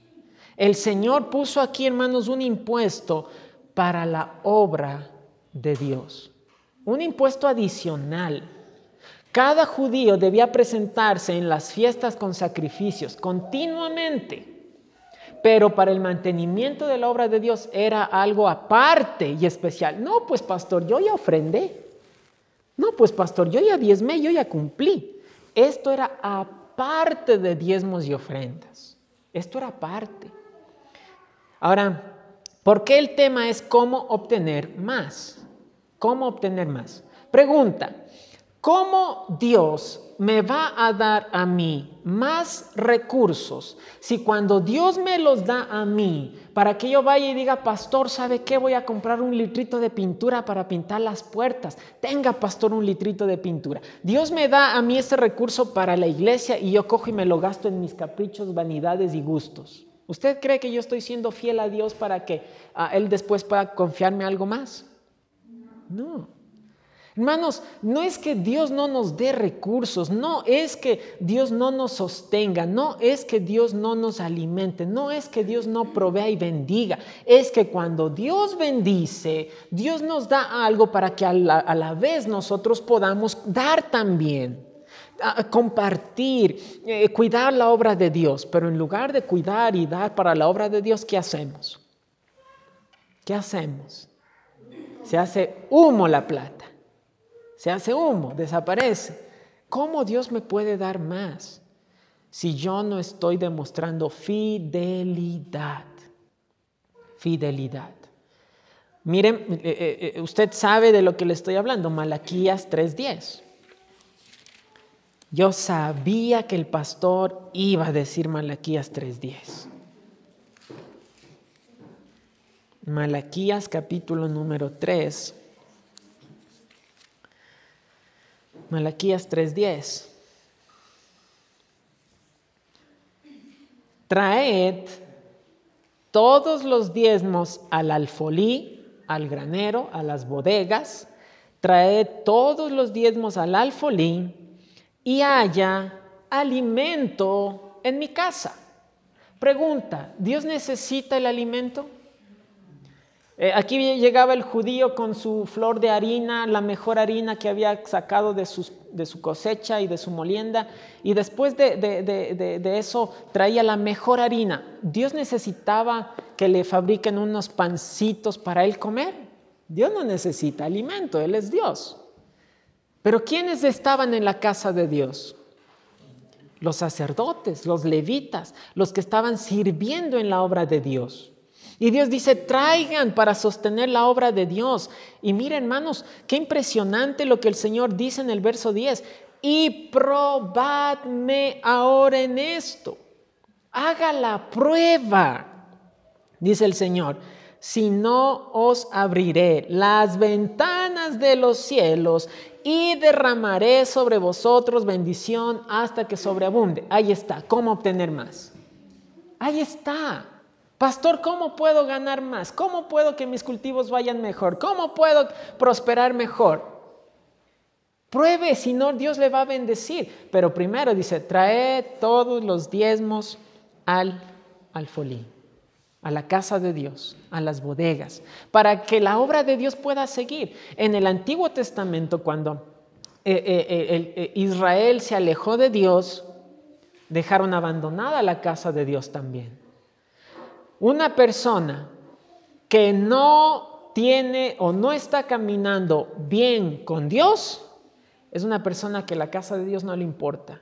El Señor puso aquí, hermanos, un impuesto para la obra de Dios. Un impuesto adicional. Cada judío debía presentarse en las fiestas con sacrificios continuamente. Pero para el mantenimiento de la obra de Dios era algo aparte y especial. No, pues pastor, yo ya ofrendé. No, pues pastor, yo ya diezmé, yo ya cumplí. Esto era aparte de diezmos y ofrendas. Esto era aparte. Ahora, ¿por qué el tema es cómo obtener más? ¿Cómo obtener más? Pregunta, ¿cómo Dios me va a dar a mí más recursos si cuando Dios me los da a mí, para que yo vaya y diga, pastor, ¿sabe qué? Voy a comprar un litrito de pintura para pintar las puertas. Tenga, pastor, un litrito de pintura. Dios me da a mí ese recurso para la iglesia y yo cojo y me lo gasto en mis caprichos, vanidades y gustos. ¿Usted cree que yo estoy siendo fiel a Dios para que ah, Él después pueda confiarme algo más? No. Hermanos, no es que Dios no nos dé recursos, no es que Dios no nos sostenga, no es que Dios no nos alimente, no es que Dios no provea y bendiga, es que cuando Dios bendice, Dios nos da algo para que a la, a la vez nosotros podamos dar también. Compartir, eh, cuidar la obra de Dios, pero en lugar de cuidar y dar para la obra de Dios, ¿qué hacemos? ¿Qué hacemos? Se hace humo la plata, se hace humo, desaparece. ¿Cómo Dios me puede dar más si yo no estoy demostrando fidelidad? Fidelidad. Miren, eh, eh, usted sabe de lo que le estoy hablando, Malaquías 3:10. Yo sabía que el pastor iba a decir Malaquías 3:10. Malaquías capítulo número 3. Malaquías 3:10. Traed todos los diezmos al alfolí al granero, a las bodegas, traed todos los diezmos al alfolín y haya alimento en mi casa. Pregunta, ¿Dios necesita el alimento? Eh, aquí llegaba el judío con su flor de harina, la mejor harina que había sacado de, su cosecha y de su molienda, y después de, de, eso traía la mejor harina. Dios necesitaba que le fabriquen unos pancitos para él comer. Dios no necesita alimento, Él es Dios. Pero ¿quiénes estaban en la casa de Dios? Los sacerdotes, los levitas, los que estaban sirviendo en la obra de Dios. Y Dios dice, traigan para sostener la obra de Dios. Y miren, hermanos, qué impresionante lo que el Señor dice en el verso 10. Y probadme ahora en esto. Haga la prueba, dice el Señor. Si no os abriré las ventanas de los cielos y derramaré sobre vosotros bendición hasta que sobreabunde. Ahí está, ¿cómo obtener más? Ahí está. Pastor, ¿cómo puedo ganar más? ¿Cómo puedo que mis cultivos vayan mejor? ¿Cómo puedo prosperar mejor? Pruebe, si no, Dios le va a bendecir. Pero primero dice, trae todos los diezmos al alfolí, a la casa de Dios, a las bodegas, para que la obra de Dios pueda seguir. En el Antiguo Testamento, cuando eh, eh, eh, Israel se alejó de Dios, dejaron abandonada la casa de Dios también. Una persona que no tiene o no está caminando bien con Dios es una persona que la casa de Dios no le importa.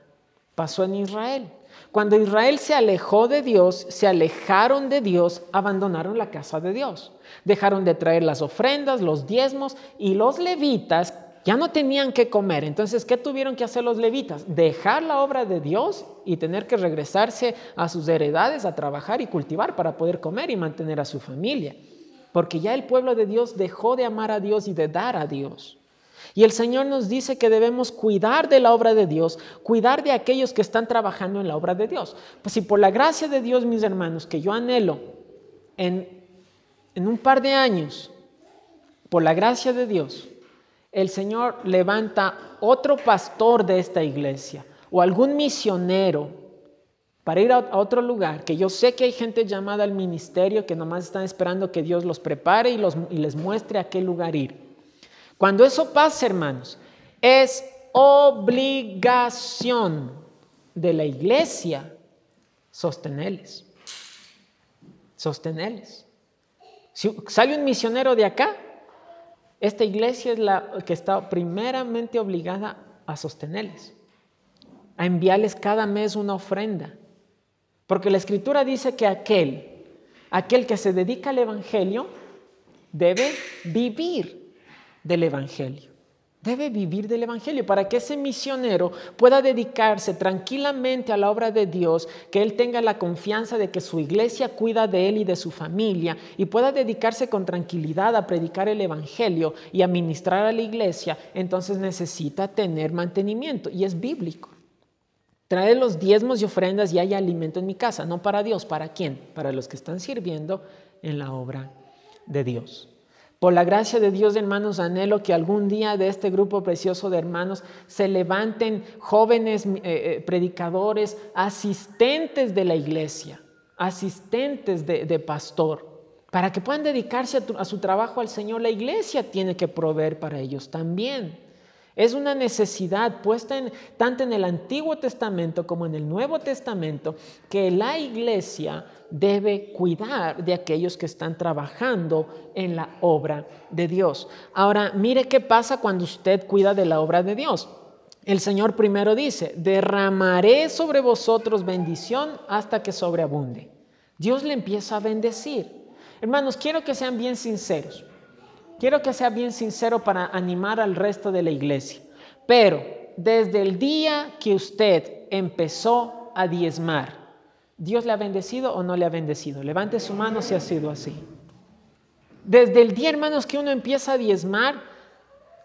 Pasó en Israel. Cuando Israel se alejó de Dios, se alejaron de Dios, abandonaron la casa de Dios. Dejaron de traer las ofrendas, los diezmos y los levitas ya no tenían que comer. Entonces, ¿qué tuvieron que hacer los levitas? Dejar la obra de Dios y tener que regresarse a sus heredades a trabajar y cultivar para poder comer y mantener a su familia. Porque ya el pueblo de Dios dejó de amar a Dios y de dar a Dios. Y el Señor nos dice que debemos cuidar de la obra de Dios, cuidar de aquellos que están trabajando en la obra de Dios. Pues si por la gracia de Dios, mis hermanos, que yo anhelo en, en un par de años, por la gracia de Dios, el Señor levanta otro pastor de esta iglesia o algún misionero para ir a otro lugar, que yo sé que hay gente llamada al ministerio que nomás están esperando que Dios los prepare y, los, y les muestre a qué lugar ir. Cuando eso pasa, hermanos, es obligación de la iglesia sostenerles. Sostenerles. Si sale un misionero de acá, esta iglesia es la que está primeramente obligada a sostenerles, a enviarles cada mes una ofrenda. Porque la escritura dice que aquel, aquel que se dedica al Evangelio, debe vivir del Evangelio. Debe vivir del Evangelio para que ese misionero pueda dedicarse tranquilamente a la obra de Dios, que él tenga la confianza de que su iglesia cuida de él y de su familia y pueda dedicarse con tranquilidad a predicar el Evangelio y a ministrar a la iglesia, entonces necesita tener mantenimiento y es bíblico. Trae los diezmos y ofrendas y haya alimento en mi casa, no para Dios, ¿para quién? Para los que están sirviendo en la obra de Dios. Por la gracia de Dios, hermanos, anhelo que algún día de este grupo precioso de hermanos se levanten jóvenes eh, eh, predicadores, asistentes de la iglesia, asistentes de, pastor, para que puedan dedicarse a, su trabajo al Señor. La iglesia tiene que proveer para ellos también. Es una necesidad puesta en, tanto en el Antiguo Testamento como en el Nuevo Testamento que la iglesia debe cuidar de aquellos que están trabajando en la obra de Dios. Ahora, mire qué pasa cuando usted cuida de la obra de Dios. El Señor primero dice, derramaré sobre vosotros bendición hasta que sobreabunde. Dios le empieza a bendecir. Hermanos, quiero que sean bien sinceros. Quiero que sea bien sincero para animar al resto de la iglesia. Pero desde el día que usted empezó a diezmar, ¿Dios le ha bendecido o no le ha bendecido? Levante su mano si ha sido así. Desde el día, hermanos, que uno empieza a diezmar,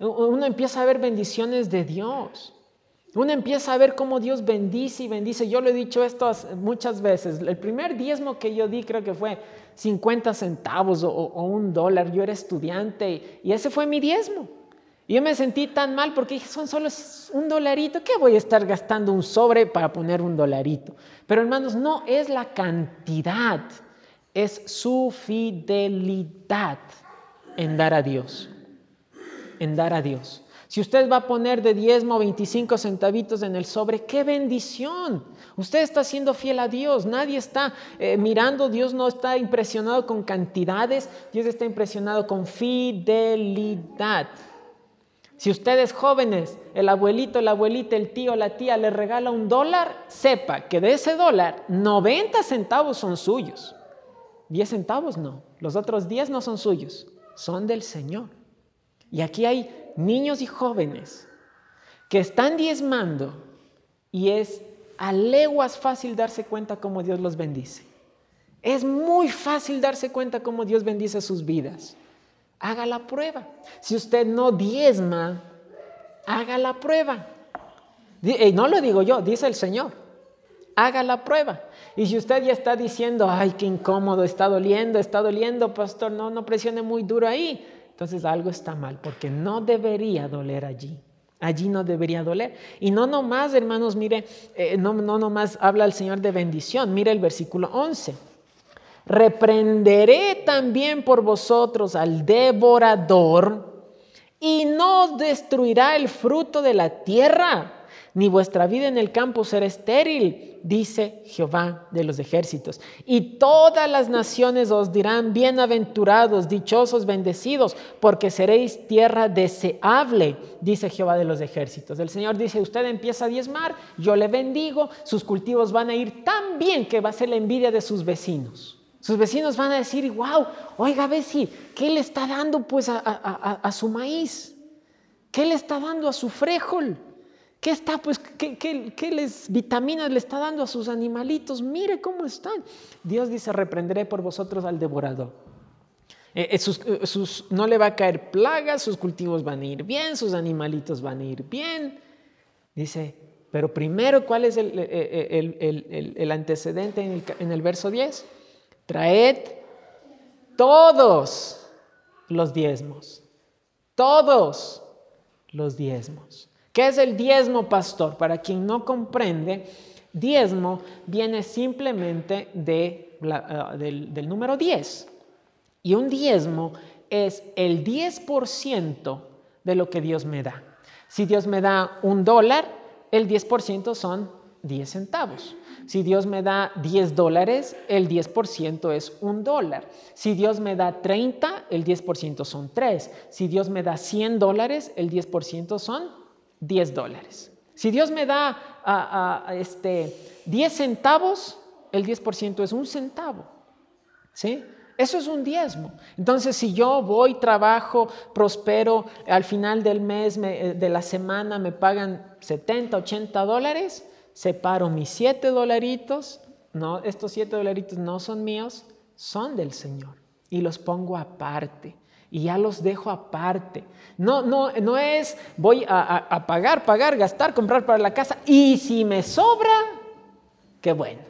uno empieza a ver bendiciones de Dios. Uno empieza a ver cómo Dios bendice y bendice. Yo lo he dicho esto muchas veces. El primer diezmo que yo di creo que fue 50 centavos o, un dólar. Yo era estudiante y ese fue mi diezmo. Y yo me sentí tan mal porque dije, son solo un dolarito. ¿Qué voy a estar gastando un sobre para poner un dolarito? Pero hermanos, no es la cantidad, es su fidelidad en dar a Dios. En dar a Dios. Si usted va a poner de diezmo 25 centavitos en el sobre, qué bendición. Usted está siendo fiel a Dios. Nadie está eh, mirando, Dios no está impresionado con cantidades, Dios está impresionado con fidelidad. Si ustedes jóvenes, el abuelito, la abuelita, el tío, la tía le regala un dólar, sepa que de ese dólar 90 centavos son suyos. 10 centavos no. Los otros 10 no son suyos, son del Señor. Y aquí hay niños y jóvenes que están diezmando y es a leguas fácil darse cuenta cómo Dios los bendice. Es muy fácil darse cuenta cómo Dios bendice sus vidas. Haga la prueba. Si usted no diezma, haga la prueba. Y no lo digo yo, dice el Señor. Haga la prueba. Y si usted ya está diciendo, ay, qué incómodo, está doliendo, está doliendo, pastor, no, no presione muy duro ahí entonces algo está mal, porque no debería doler allí. Allí no debería doler. Y no nomás, hermanos, mire, eh, no, no nomás habla el Señor de bendición. Mire el versículo 11. Reprenderé también por vosotros al devorador y no destruirá el fruto de la tierra ni vuestra vida en el campo será estéril, dice Jehová de los ejércitos. Y todas las naciones os dirán, bienaventurados, dichosos, bendecidos, porque seréis tierra deseable, dice Jehová de los ejércitos. El Señor dice, usted empieza a diezmar, yo le bendigo, sus cultivos van a ir tan bien que va a ser la envidia de sus vecinos. Sus vecinos van a decir, wow, oiga, Bessie, ¿qué le está dando pues a, a su maíz? ¿Qué le está dando a su frijol? ¿Qué está, pues, qué, les vitaminas le está dando a sus animalitos? Mire cómo están. Dios dice, reprenderé por vosotros al devorador. Eh, eh, eh, no le va a caer plagas, sus cultivos van a ir bien, sus animalitos van a ir bien. Dice, pero primero, ¿cuál es el, antecedente en, en el verso 10? Traed todos los diezmos, todos los diezmos. ¿Qué es el diezmo, pastor? Para quien no comprende, diezmo viene simplemente de ah, del, número 10. Y un diezmo es el 10% de lo que Dios me da. Si Dios me da un dólar, el 10% son 10 centavos. Si Dios me da 10 dólares, el 10% es un dólar. Si Dios me da 30, el 10% son 3. Si Dios me da 100 dólares, el 10% son 10 dólares. Si Dios me da este, 10 centavos, el 10% es un centavo. ¿Sí? Eso es un diezmo. Entonces, si yo voy, trabajo, prospero, al final del mes, eh, de la semana, me pagan 70, 80 dólares, separo mis 7 dolaritos. No, estos 7 dolaritos no son míos, son del Señor. Y los pongo aparte y ya los dejo aparte. No, no, no es voy a, pagar, pagar, gastar, comprar para la casa y si me sobra, qué bueno.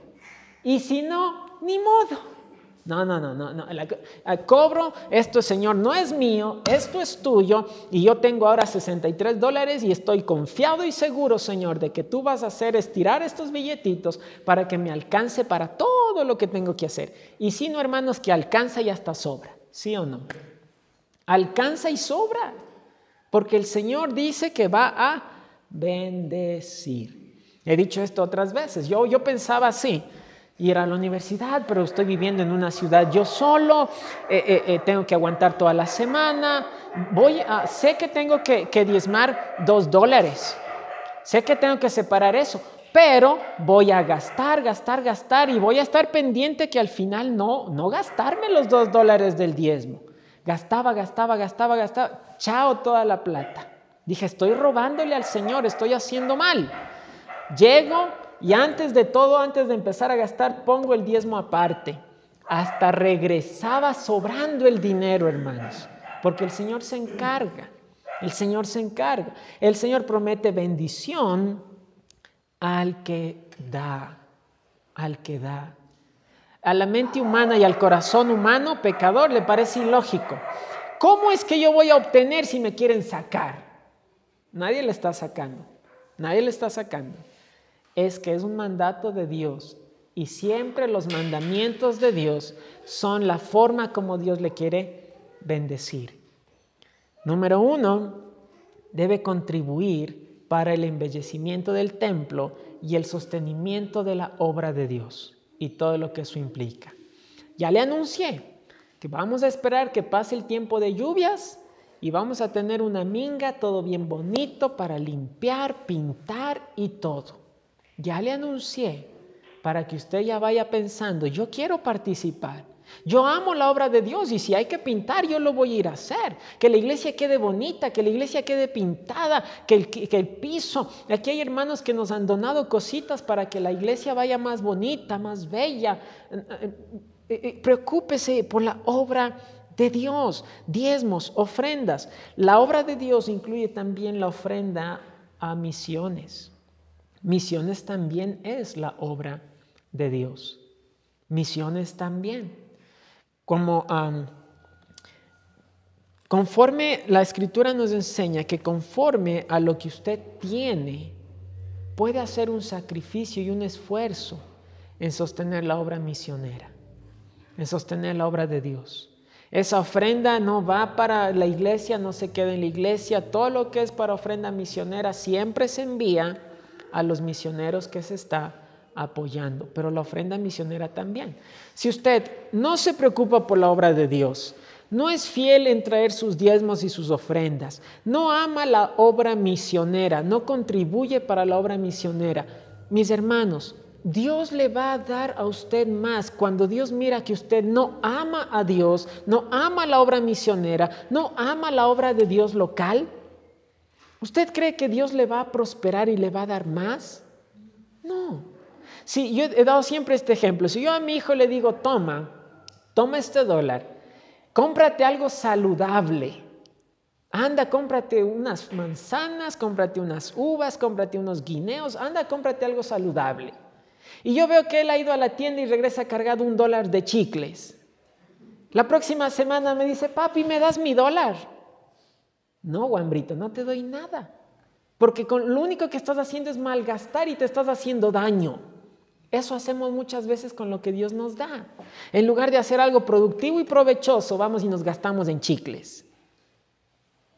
Y si no, ni modo. No, no, no, no, no. cobro, esto, Señor, no es mío, esto es tuyo y yo tengo ahora 63 dólares y estoy confiado y seguro, Señor, de que tú vas a hacer estirar estos billetitos para que me alcance para todo lo que tengo que hacer. Y si no, hermanos, que alcanza y hasta sobra, ¿sí o no? Alcanza y sobra. porque el Señor dice que va a bendecir. He dicho esto otras veces. Yo, yo pensaba así, ir a la universidad, pero estoy viviendo en una ciudad yo solo, eh, eh, eh, tengo que aguantar toda la semana, voy a, sé que tengo que, que diezmar dos dólares, sé que tengo que separar eso, pero voy a gastar, gastar, gastar y voy a estar pendiente que al final no, no gastarme los dos dólares del diezmo. Gastaba, gastaba, gastaba, gastaba, chao toda la plata. Dije, estoy robándole al Señor, estoy haciendo mal. Llego y antes de todo, antes de empezar a gastar, pongo el diezmo aparte. Hasta regresaba sobrando el dinero, hermanos, porque el Señor se encarga. El Señor se encarga. El Señor promete bendición al que da, al que da. A la mente humana y al corazón humano pecador le parece ilógico. ¿Cómo es que yo voy a obtener si me quieren sacar? Nadie le está sacando, nadie le está sacando. Es que es un mandato de Dios y siempre los mandamientos de Dios son la forma como Dios le quiere bendecir. Número uno, debe contribuir para el embellecimiento del templo y el sostenimiento de la obra de Dios y todo lo que eso implica. Ya le anuncié que vamos a esperar que pase el tiempo de lluvias y vamos a tener una minga, todo bien bonito para limpiar, pintar y todo. Ya le anuncié para que usted ya vaya pensando, yo quiero participar. Yo amo la obra de Dios y si hay que pintar, yo lo voy a ir a hacer. Que la iglesia quede bonita, que la iglesia quede pintada, que el, que el, piso. Aquí hay hermanos que nos han donado cositas para que la iglesia vaya más bonita, más bella. Eh, eh, eh, preocúpese por la obra de Dios, diezmos, ofrendas. La obra de Dios incluye también la ofrenda a misiones. Misiones también es la obra de Dios. Misiones también como conforme la escritura nos enseña que conforme a lo que usted tiene, puede hacer un sacrificio y un esfuerzo en sostener la obra misionera, en sostener la obra de Dios. Esa ofrenda no va para la iglesia, no se queda en la iglesia. Todo lo que es para ofrenda misionera siempre se envía a los misioneros que se está apoyando, pero la ofrenda misionera también. Si usted no se preocupa por la obra de Dios, no es fiel en traer sus diezmos y sus ofrendas, no ama la obra misionera, no contribuye para la obra misionera, mis hermanos, Dios le va a dar a usted más cuando Dios mira que usted no ama a Dios, no ama la obra misionera, no ama la obra de Dios local. ¿Usted cree que Dios le va a prosperar y le va a dar más? No. Sí, yo he dado siempre este ejemplo. Si yo a mi hijo le digo, toma, toma este dólar, cómprate algo saludable. Anda, cómprate unas manzanas, cómprate unas uvas, cómprate unos guineos, anda, cómprate algo saludable. Y yo veo que él ha ido a la tienda y regresa cargado un dólar de chicles. La próxima semana me dice, papi, ¿me das mi dólar? No, guambrito, no te doy nada. Porque con, lo único que estás haciendo es malgastar y te estás haciendo daño. Eso hacemos muchas veces con lo que Dios nos da. En lugar de hacer algo productivo y provechoso, vamos y nos gastamos en chicles.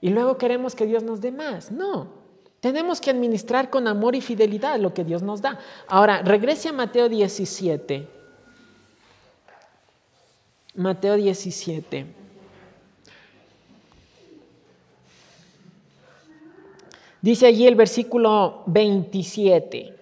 Y luego queremos que Dios nos dé más. No, tenemos que administrar con amor y fidelidad lo que Dios nos da. Ahora, regrese a Mateo 17. Mateo 17. Dice allí el versículo 27.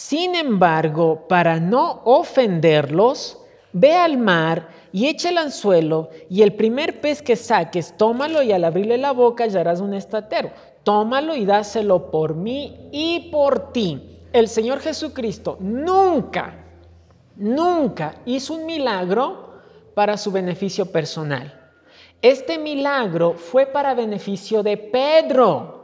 Sin embargo, para no ofenderlos, ve al mar y echa el anzuelo y el primer pez que saques, tómalo y al abrirle la boca hallarás un estatero. Tómalo y dáselo por mí y por ti. El Señor Jesucristo nunca, nunca hizo un milagro para su beneficio personal. Este milagro fue para beneficio de Pedro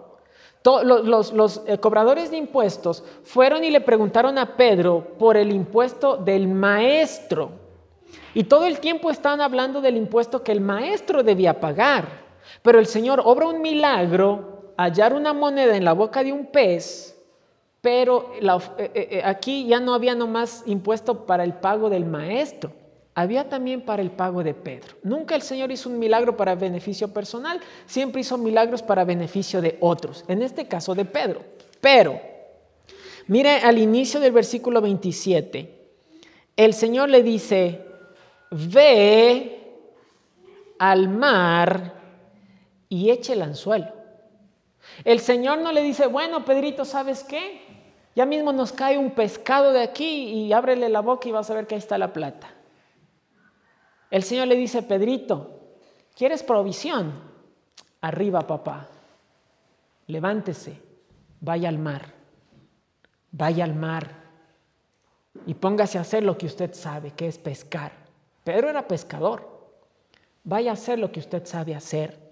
los, eh, cobradores de impuestos fueron y le preguntaron a Pedro por el impuesto del maestro. Y todo el tiempo estaban hablando del impuesto que el maestro debía pagar. Pero el Señor obra un milagro, hallar una moneda en la boca de un pez, pero eh, eh, aquí ya no había nomás impuesto para el pago del maestro, había también para el pago de Pedro. Nunca el Señor hizo un milagro para beneficio personal, siempre hizo milagros para beneficio de otros, en este caso de Pedro. Pero, mire al inicio del versículo 27, el Señor le dice, ve al mar y eche el anzuelo. El Señor no le dice, bueno, Pedrito, ¿sabes qué? Ya mismo nos cae un pescado de aquí y ábrele la boca y vas a ver que ahí está la plata. El Señor le dice, Pedrito, ¿quieres provisión? Arriba, papá. Levántese, vaya al mar, vaya al mar y póngase a hacer lo que usted sabe, que es pescar. Pedro era pescador. Vaya a hacer lo que usted sabe hacer.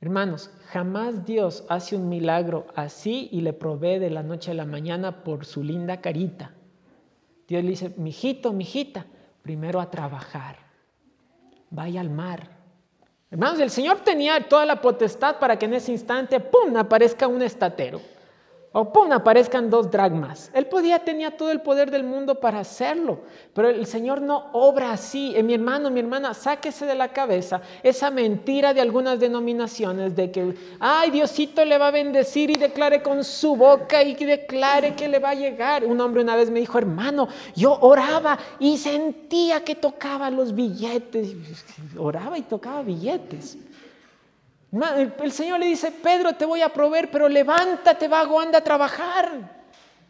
Hermanos, jamás Dios hace un milagro así y le provee de la noche a la mañana por su linda carita. Dios le dice, mijito, mijita, primero a trabajar vaya al mar. Hermanos, el Señor tenía toda la potestad para que en ese instante, ¡pum!, aparezca un estatero o pum, aparezcan dos dragmas. Él podía, tenía todo el poder del mundo para hacerlo, pero el Señor no obra así. Eh, mi hermano, mi hermana, sáquese de la cabeza esa mentira de algunas denominaciones de que, ay, Diosito le va a bendecir y declare con su boca y declare que le va a llegar. Un hombre una vez me dijo, hermano, yo oraba y sentía que tocaba los billetes. Oraba y tocaba billetes. El Señor le dice, Pedro, te voy a proveer, pero levántate, vago, anda a trabajar.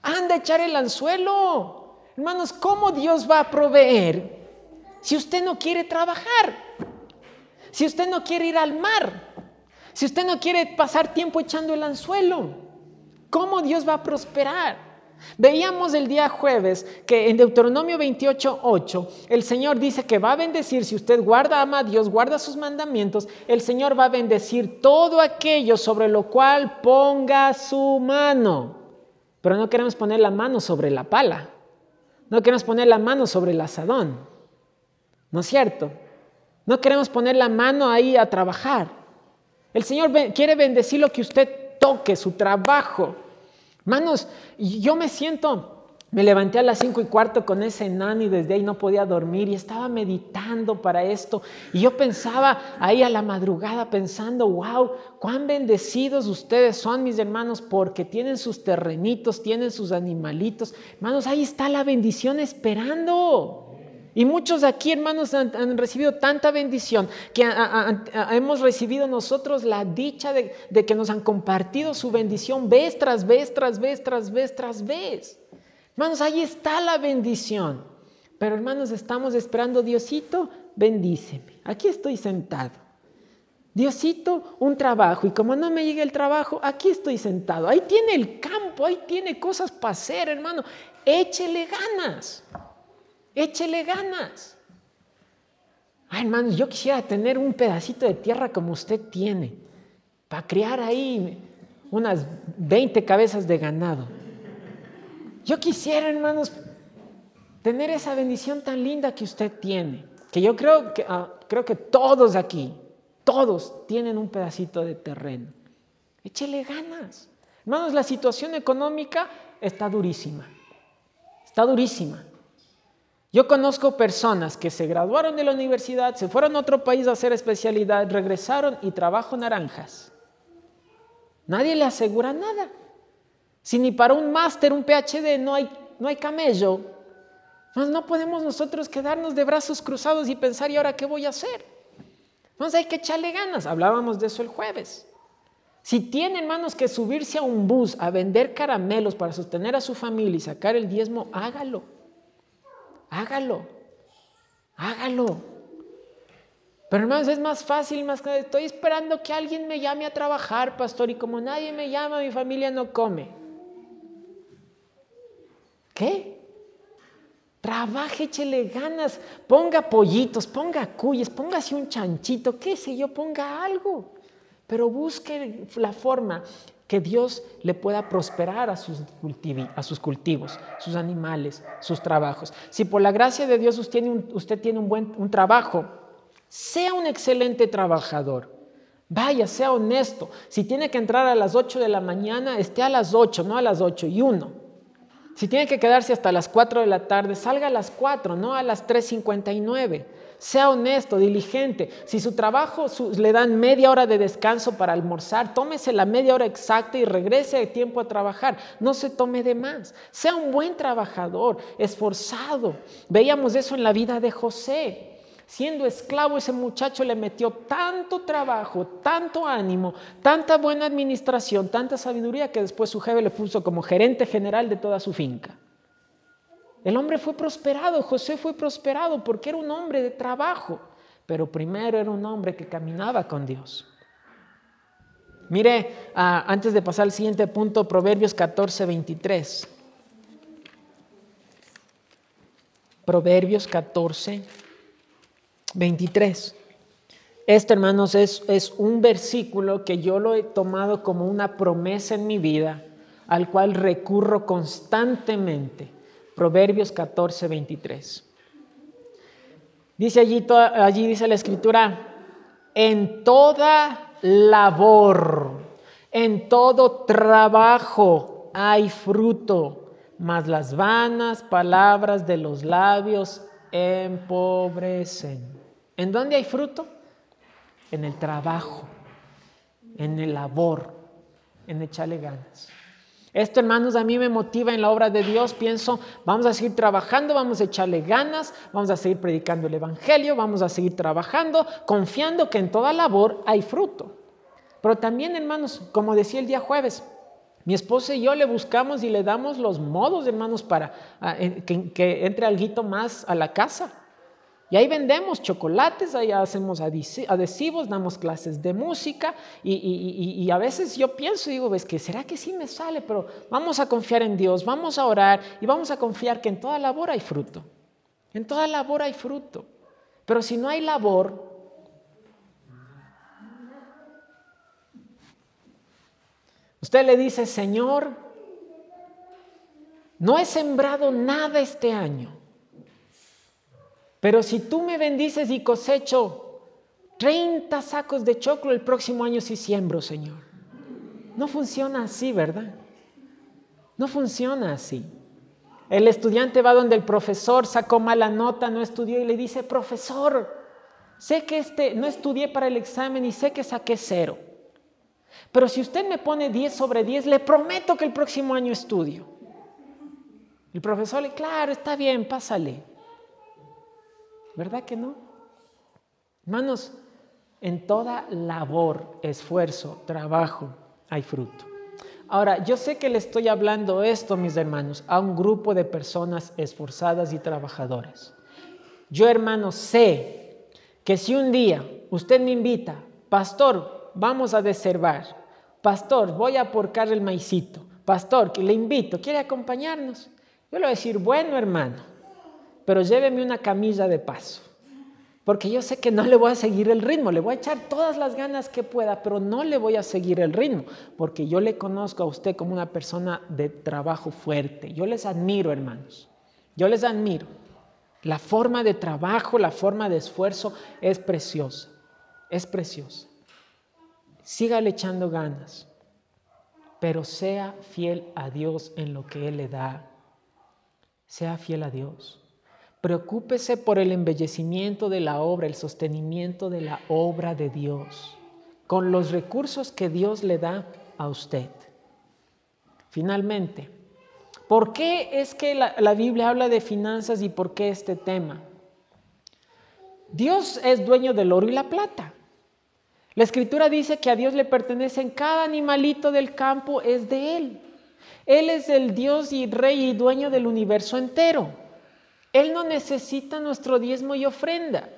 Anda a echar el anzuelo. Hermanos, ¿cómo Dios va a proveer si usted no quiere trabajar? Si usted no quiere ir al mar. Si usted no quiere pasar tiempo echando el anzuelo. ¿Cómo Dios va a prosperar? Veíamos el día jueves que en Deuteronomio 28, el Señor dice que va a bendecir, si usted guarda, ama a Dios, guarda sus mandamientos, el Señor va a bendecir todo aquello sobre lo cual ponga su mano. Pero no queremos poner la mano sobre la pala, no queremos poner la mano sobre el asadón, ¿no es cierto? No queremos poner la mano ahí a trabajar. El Señor quiere bendecir lo que usted toque, su trabajo. Hermanos, yo me siento, me levanté a las cinco y cuarto con ese enano y desde ahí no podía dormir y estaba meditando para esto. Y yo pensaba ahí a la madrugada pensando, wow, cuán bendecidos ustedes son mis hermanos porque tienen sus terrenitos, tienen sus animalitos. Hermanos, ahí está la bendición esperando. Y muchos aquí, hermanos, han, recibido tanta bendición que hemos recibido nosotros la dicha de, de, que nos han compartido su bendición vez tras vez, tras vez, tras vez, tras vez. Hermanos, ahí está la bendición. Pero hermanos, estamos esperando, Diosito, bendíceme. Aquí estoy sentado. Diosito, un trabajo. Y como no me llega el trabajo, aquí estoy sentado. Ahí tiene el campo, ahí tiene cosas para hacer, hermano. Échele ganas. Échele ganas. Ay, hermanos, yo quisiera tener un pedacito de tierra como usted tiene, para criar ahí unas 20 cabezas de ganado. Yo quisiera, hermanos, tener esa bendición tan linda que usted tiene, que yo creo que, ah, creo que todos aquí, todos tienen un pedacito de terreno. Échele ganas. Hermanos, la situación económica está durísima. Está durísima. Yo conozco personas que se graduaron de la universidad, se fueron a otro país a hacer especialidad, regresaron y trabajo naranjas. Nadie le asegura nada. Si ni para un máster, un PhD no hay, no hay camello, pues no podemos nosotros quedarnos de brazos cruzados y pensar, ¿y ahora qué voy a hacer? Entonces hay que echarle ganas. Hablábamos de eso el jueves. Si tiene, hermanos, que subirse a un bus a vender caramelos para sostener a su familia y sacar el diezmo, hágalo. Hágalo, hágalo. Pero hermanos, es más fácil, más que estoy esperando que alguien me llame a trabajar, pastor, y como nadie me llama, mi familia no come. ¿Qué? Trabaje, échele ganas, ponga pollitos, ponga cuyes, póngase un chanchito, qué sé yo, ponga algo. Pero busque la forma que Dios le pueda prosperar a sus, a sus cultivos, sus animales, sus trabajos. Si por la gracia de Dios usted tiene un, buen un trabajo, sea un excelente trabajador. Vaya, sea honesto. Si tiene que entrar a las 8 de la mañana, esté a las 8, no a las 8 y 1. Si tiene que quedarse hasta las 4 de la tarde, salga a las 4, no a las 3.59. Sea honesto, diligente. Si su trabajo le dan media hora de descanso para almorzar, tómese la media hora exacta y regrese a tiempo a trabajar. No se tome de más. Sea un buen trabajador, esforzado. Veíamos eso en la vida de José. Siendo esclavo, ese muchacho le metió tanto trabajo, tanto ánimo, tanta buena administración, tanta sabiduría que después su jefe le puso como gerente general de toda su finca. El hombre fue prosperado, José fue prosperado porque era un hombre de trabajo, pero primero era un hombre que caminaba con Dios. Mire, ah, antes de pasar al siguiente punto, Proverbios 14, 23. Proverbios 14, 23. Este, hermanos, es, es un versículo que yo lo he tomado como una promesa en mi vida, al cual recurro constantemente Proverbios 14, 23. Dice allí, allí dice la escritura, en toda labor, en todo trabajo hay fruto, mas las vanas palabras de los labios empobrecen. ¿En dónde hay fruto? En el trabajo, en el labor, en echarle ganas. Esto, hermanos, a mí me motiva en la obra de Dios. Pienso, vamos a seguir trabajando, vamos a echarle ganas, vamos a seguir predicando el Evangelio, vamos a seguir trabajando, confiando que en toda labor hay fruto. Pero también, hermanos, como decía el día jueves, mi esposa y yo le buscamos y le damos los modos, hermanos, para ah, que, que entre algo más a la casa. Y ahí vendemos chocolates, ahí hacemos adhesivos, damos clases de música y, a veces yo pienso, digo, ves que será que sí me sale, pero vamos a confiar en Dios, vamos a orar y vamos a confiar que en toda labor hay fruto. En toda labor hay fruto. Pero si no hay labor, usted le dice, Señor, no he sembrado nada este año. Pero si tú me bendices y cosecho 30 sacos de choclo el próximo año sí siembro, Señor. No funciona así, ¿verdad? No funciona así. El estudiante va donde el profesor sacó mala nota, no estudió y le dice, profesor, sé que este, no estudié para el examen y sé que saqué cero. Pero si usted me pone 10 sobre 10, le prometo que el próximo año estudio. El profesor le, claro, está bien, pásale. ¿Verdad que no? Hermanos, en toda labor, esfuerzo, trabajo, hay fruto. Ahora, yo sé que le estoy hablando esto, mis hermanos, a un grupo de personas esforzadas y trabajadoras. Yo, hermanos, sé que si un día usted me invita, pastor, vamos a deservar, pastor, voy a porcar el maicito, pastor, que le invito, ¿quiere acompañarnos? Yo le voy a decir, bueno, hermano, pero lléveme una camisa de paso. Porque yo sé que no le voy a seguir el ritmo, le voy a echar todas las ganas que pueda, pero no le voy a seguir el ritmo, porque yo le conozco a usted como una persona de trabajo fuerte. Yo les admiro, hermanos, yo les admiro. La forma de trabajo, la forma de esfuerzo es preciosa, es preciosa. Sígale echando ganas, pero sea fiel a Dios en lo que Él le da. Sea fiel a Dios. Preocúpese por el embellecimiento de la obra, el sostenimiento de la obra de Dios, con los recursos que Dios le da a usted. Finalmente, ¿por qué es que la, Biblia habla de finanzas y por qué este tema? Dios es dueño del oro y la plata. La escritura dice que a Dios le pertenecen cada animalito del campo es de Él. Él es el Dios y Rey y dueño del universo entero. Él no necesita nuestro diezmo y ofrenda.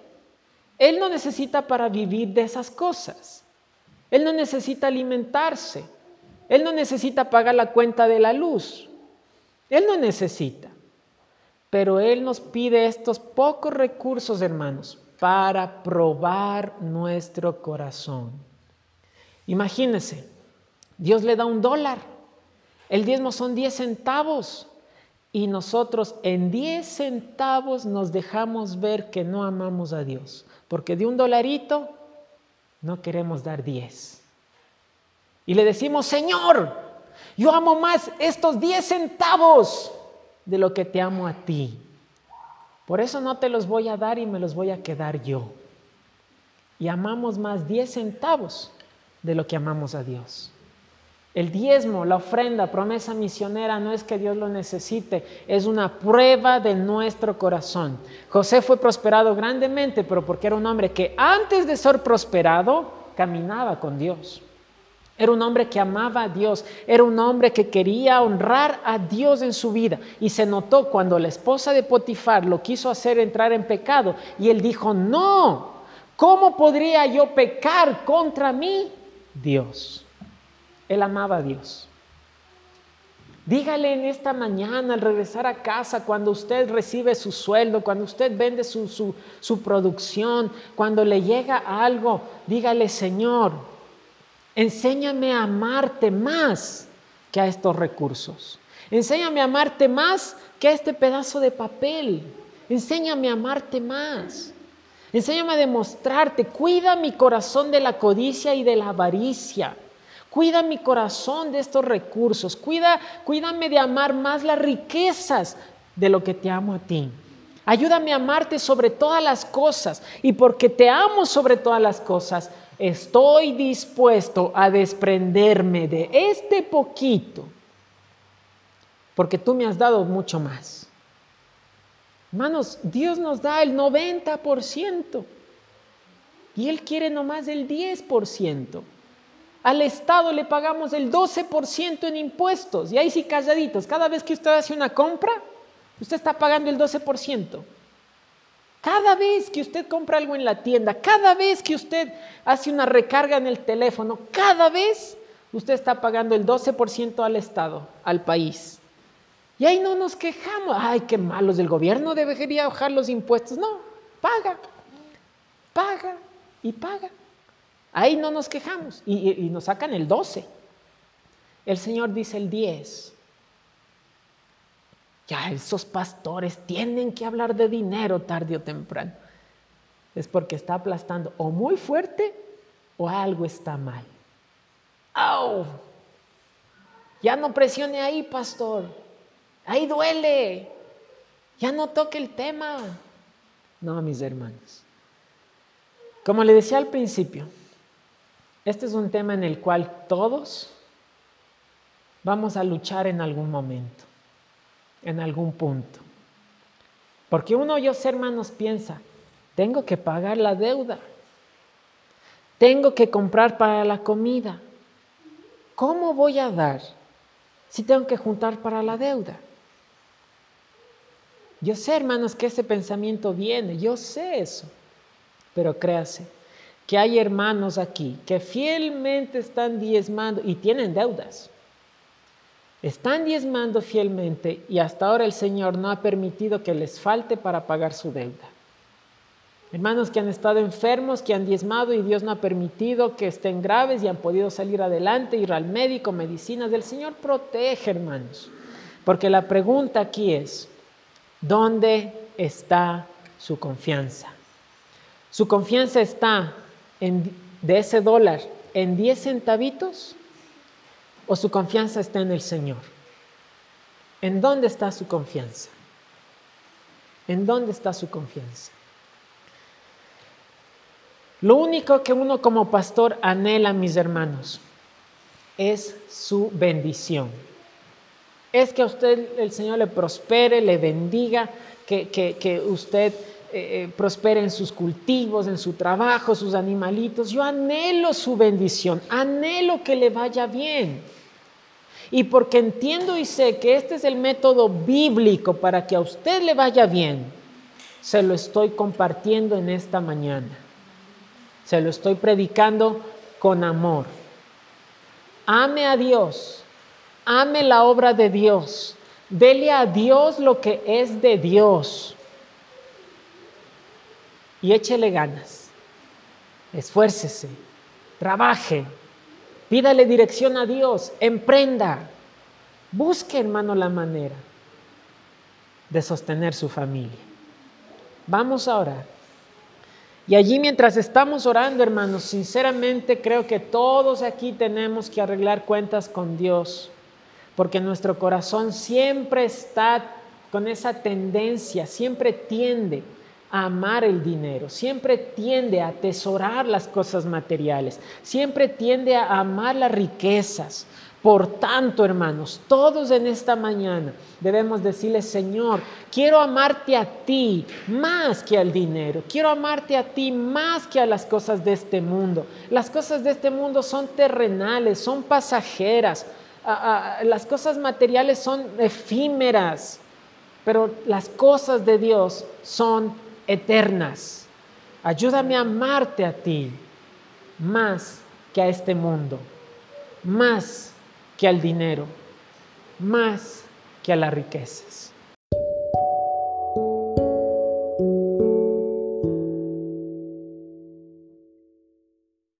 Él no necesita para vivir de esas cosas. Él no necesita alimentarse. Él no necesita pagar la cuenta de la luz. Él no necesita. Pero Él nos pide estos pocos recursos, hermanos, para probar nuestro corazón. Imagínense, Dios le da un dólar. El diezmo son 10 centavos y nosotros en 10 centavos nos dejamos ver que no amamos a Dios, porque de un dolarito no queremos dar 10. Y le decimos, Señor, yo amo más estos 10 centavos de lo que te amo a ti. Por eso no te los voy a dar y me los voy a quedar yo. Y amamos más 10 centavos de lo que amamos a Dios. El diezmo, la ofrenda, promesa misionera, no es que Dios lo necesite, es una prueba de nuestro corazón. José fue prosperado grandemente, pero porque era un hombre que antes de ser prosperado, caminaba con Dios. Era un hombre que amaba a Dios, era un hombre que quería honrar a Dios en su vida. Y se notó cuando la esposa de Potifar lo quiso hacer entrar en pecado y él dijo, no, ¿cómo podría yo pecar contra mí? Dios. Él amaba a Dios. Dígale en esta mañana al regresar a casa, cuando usted recibe su sueldo, cuando usted vende su, su, producción, cuando le llega algo, dígale, Señor, enséñame a amarte más que a estos recursos. Enséñame a amarte más que a este pedazo de papel. Enséñame a amarte más. Enséñame a demostrarte. Cuida mi corazón de la codicia y de la avaricia. Cuida mi corazón de estos recursos. Cuida, cuídame de amar más las riquezas de lo que te amo a ti. Ayúdame a amarte sobre todas las cosas. Y porque te amo sobre todas las cosas, estoy dispuesto a desprenderme de este poquito. Porque tú me has dado mucho más. Hermanos, Dios nos da el 90%. Y Él quiere nomás el 10%. Al Estado le pagamos el 12% en impuestos. Y ahí sí calladitos. Cada vez que usted hace una compra, usted está pagando el 12%. Cada vez que usted compra algo en la tienda, cada vez que usted hace una recarga en el teléfono, cada vez usted está pagando el 12% al Estado, al país. Y ahí no nos quejamos. Ay, qué malos del gobierno, debería bajar los impuestos. No, paga, paga y paga. Ahí no nos quejamos y, nos sacan el 12. El Señor dice el 10. Ya esos pastores tienen que hablar de dinero tarde o temprano. Es porque está aplastando o muy fuerte o algo está mal. ¡Au! Ya no presione ahí, pastor. Ahí duele. Ya no toque el tema. No, mis hermanos. Como le decía al principio, este es un tema en el cual todos vamos a luchar en algún momento, en algún punto. Porque uno, yo hermanos, piensa, tengo que pagar la deuda, tengo que comprar para la comida. ¿Cómo voy a dar si tengo que juntar para la deuda? Yo sé, hermanos, que ese pensamiento viene, yo sé eso, pero créase, que hay hermanos aquí que fielmente están diezmando y tienen deudas. Están diezmando fielmente y hasta ahora el Señor no ha permitido que les falte para pagar su deuda. Hermanos que han estado enfermos, que han diezmado y Dios no ha permitido que estén graves y han podido salir adelante, ir al médico, medicinas. del Señor protege, hermanos. Porque la pregunta aquí es, ¿dónde está su confianza? Su confianza está de ese dólar en 10 centavitos o su confianza está en el Señor? ¿En dónde está su confianza? ¿En dónde está su confianza? Lo único que uno como pastor anhela, mis hermanos, es su bendición. Es que a usted el Señor le prospere, le bendiga, que, que usted eh, eh, prospere en sus cultivos, en su trabajo, sus animalitos. Yo anhelo su bendición, anhelo que le vaya bien. Y porque entiendo y sé que este es el método bíblico para que a usted le vaya bien, se lo estoy compartiendo en esta mañana. Se lo estoy predicando con amor. Ame a Dios, ame la obra de Dios, dele a Dios lo que es de Dios y échele ganas. Esfuércese, trabaje, pídale dirección a Dios, emprenda. Busque, hermano, la manera de sostener su familia. Vamos a orar. Y allí mientras estamos orando, hermanos, sinceramente creo que todos aquí tenemos que arreglar cuentas con Dios, porque nuestro corazón siempre está con esa tendencia, siempre tiende amar el dinero, siempre tiende a atesorar las cosas materiales, siempre tiende a amar las riquezas. Por tanto, hermanos, todos en esta mañana debemos decirle, Señor, quiero amarte a ti más que al dinero, quiero amarte a ti más que a las cosas de este mundo. Las cosas de este mundo son terrenales, son pasajeras, las cosas materiales son efímeras, pero las cosas de Dios son eternas. Ayúdame a amarte a ti más que a este mundo, más que al dinero, más que a las riquezas.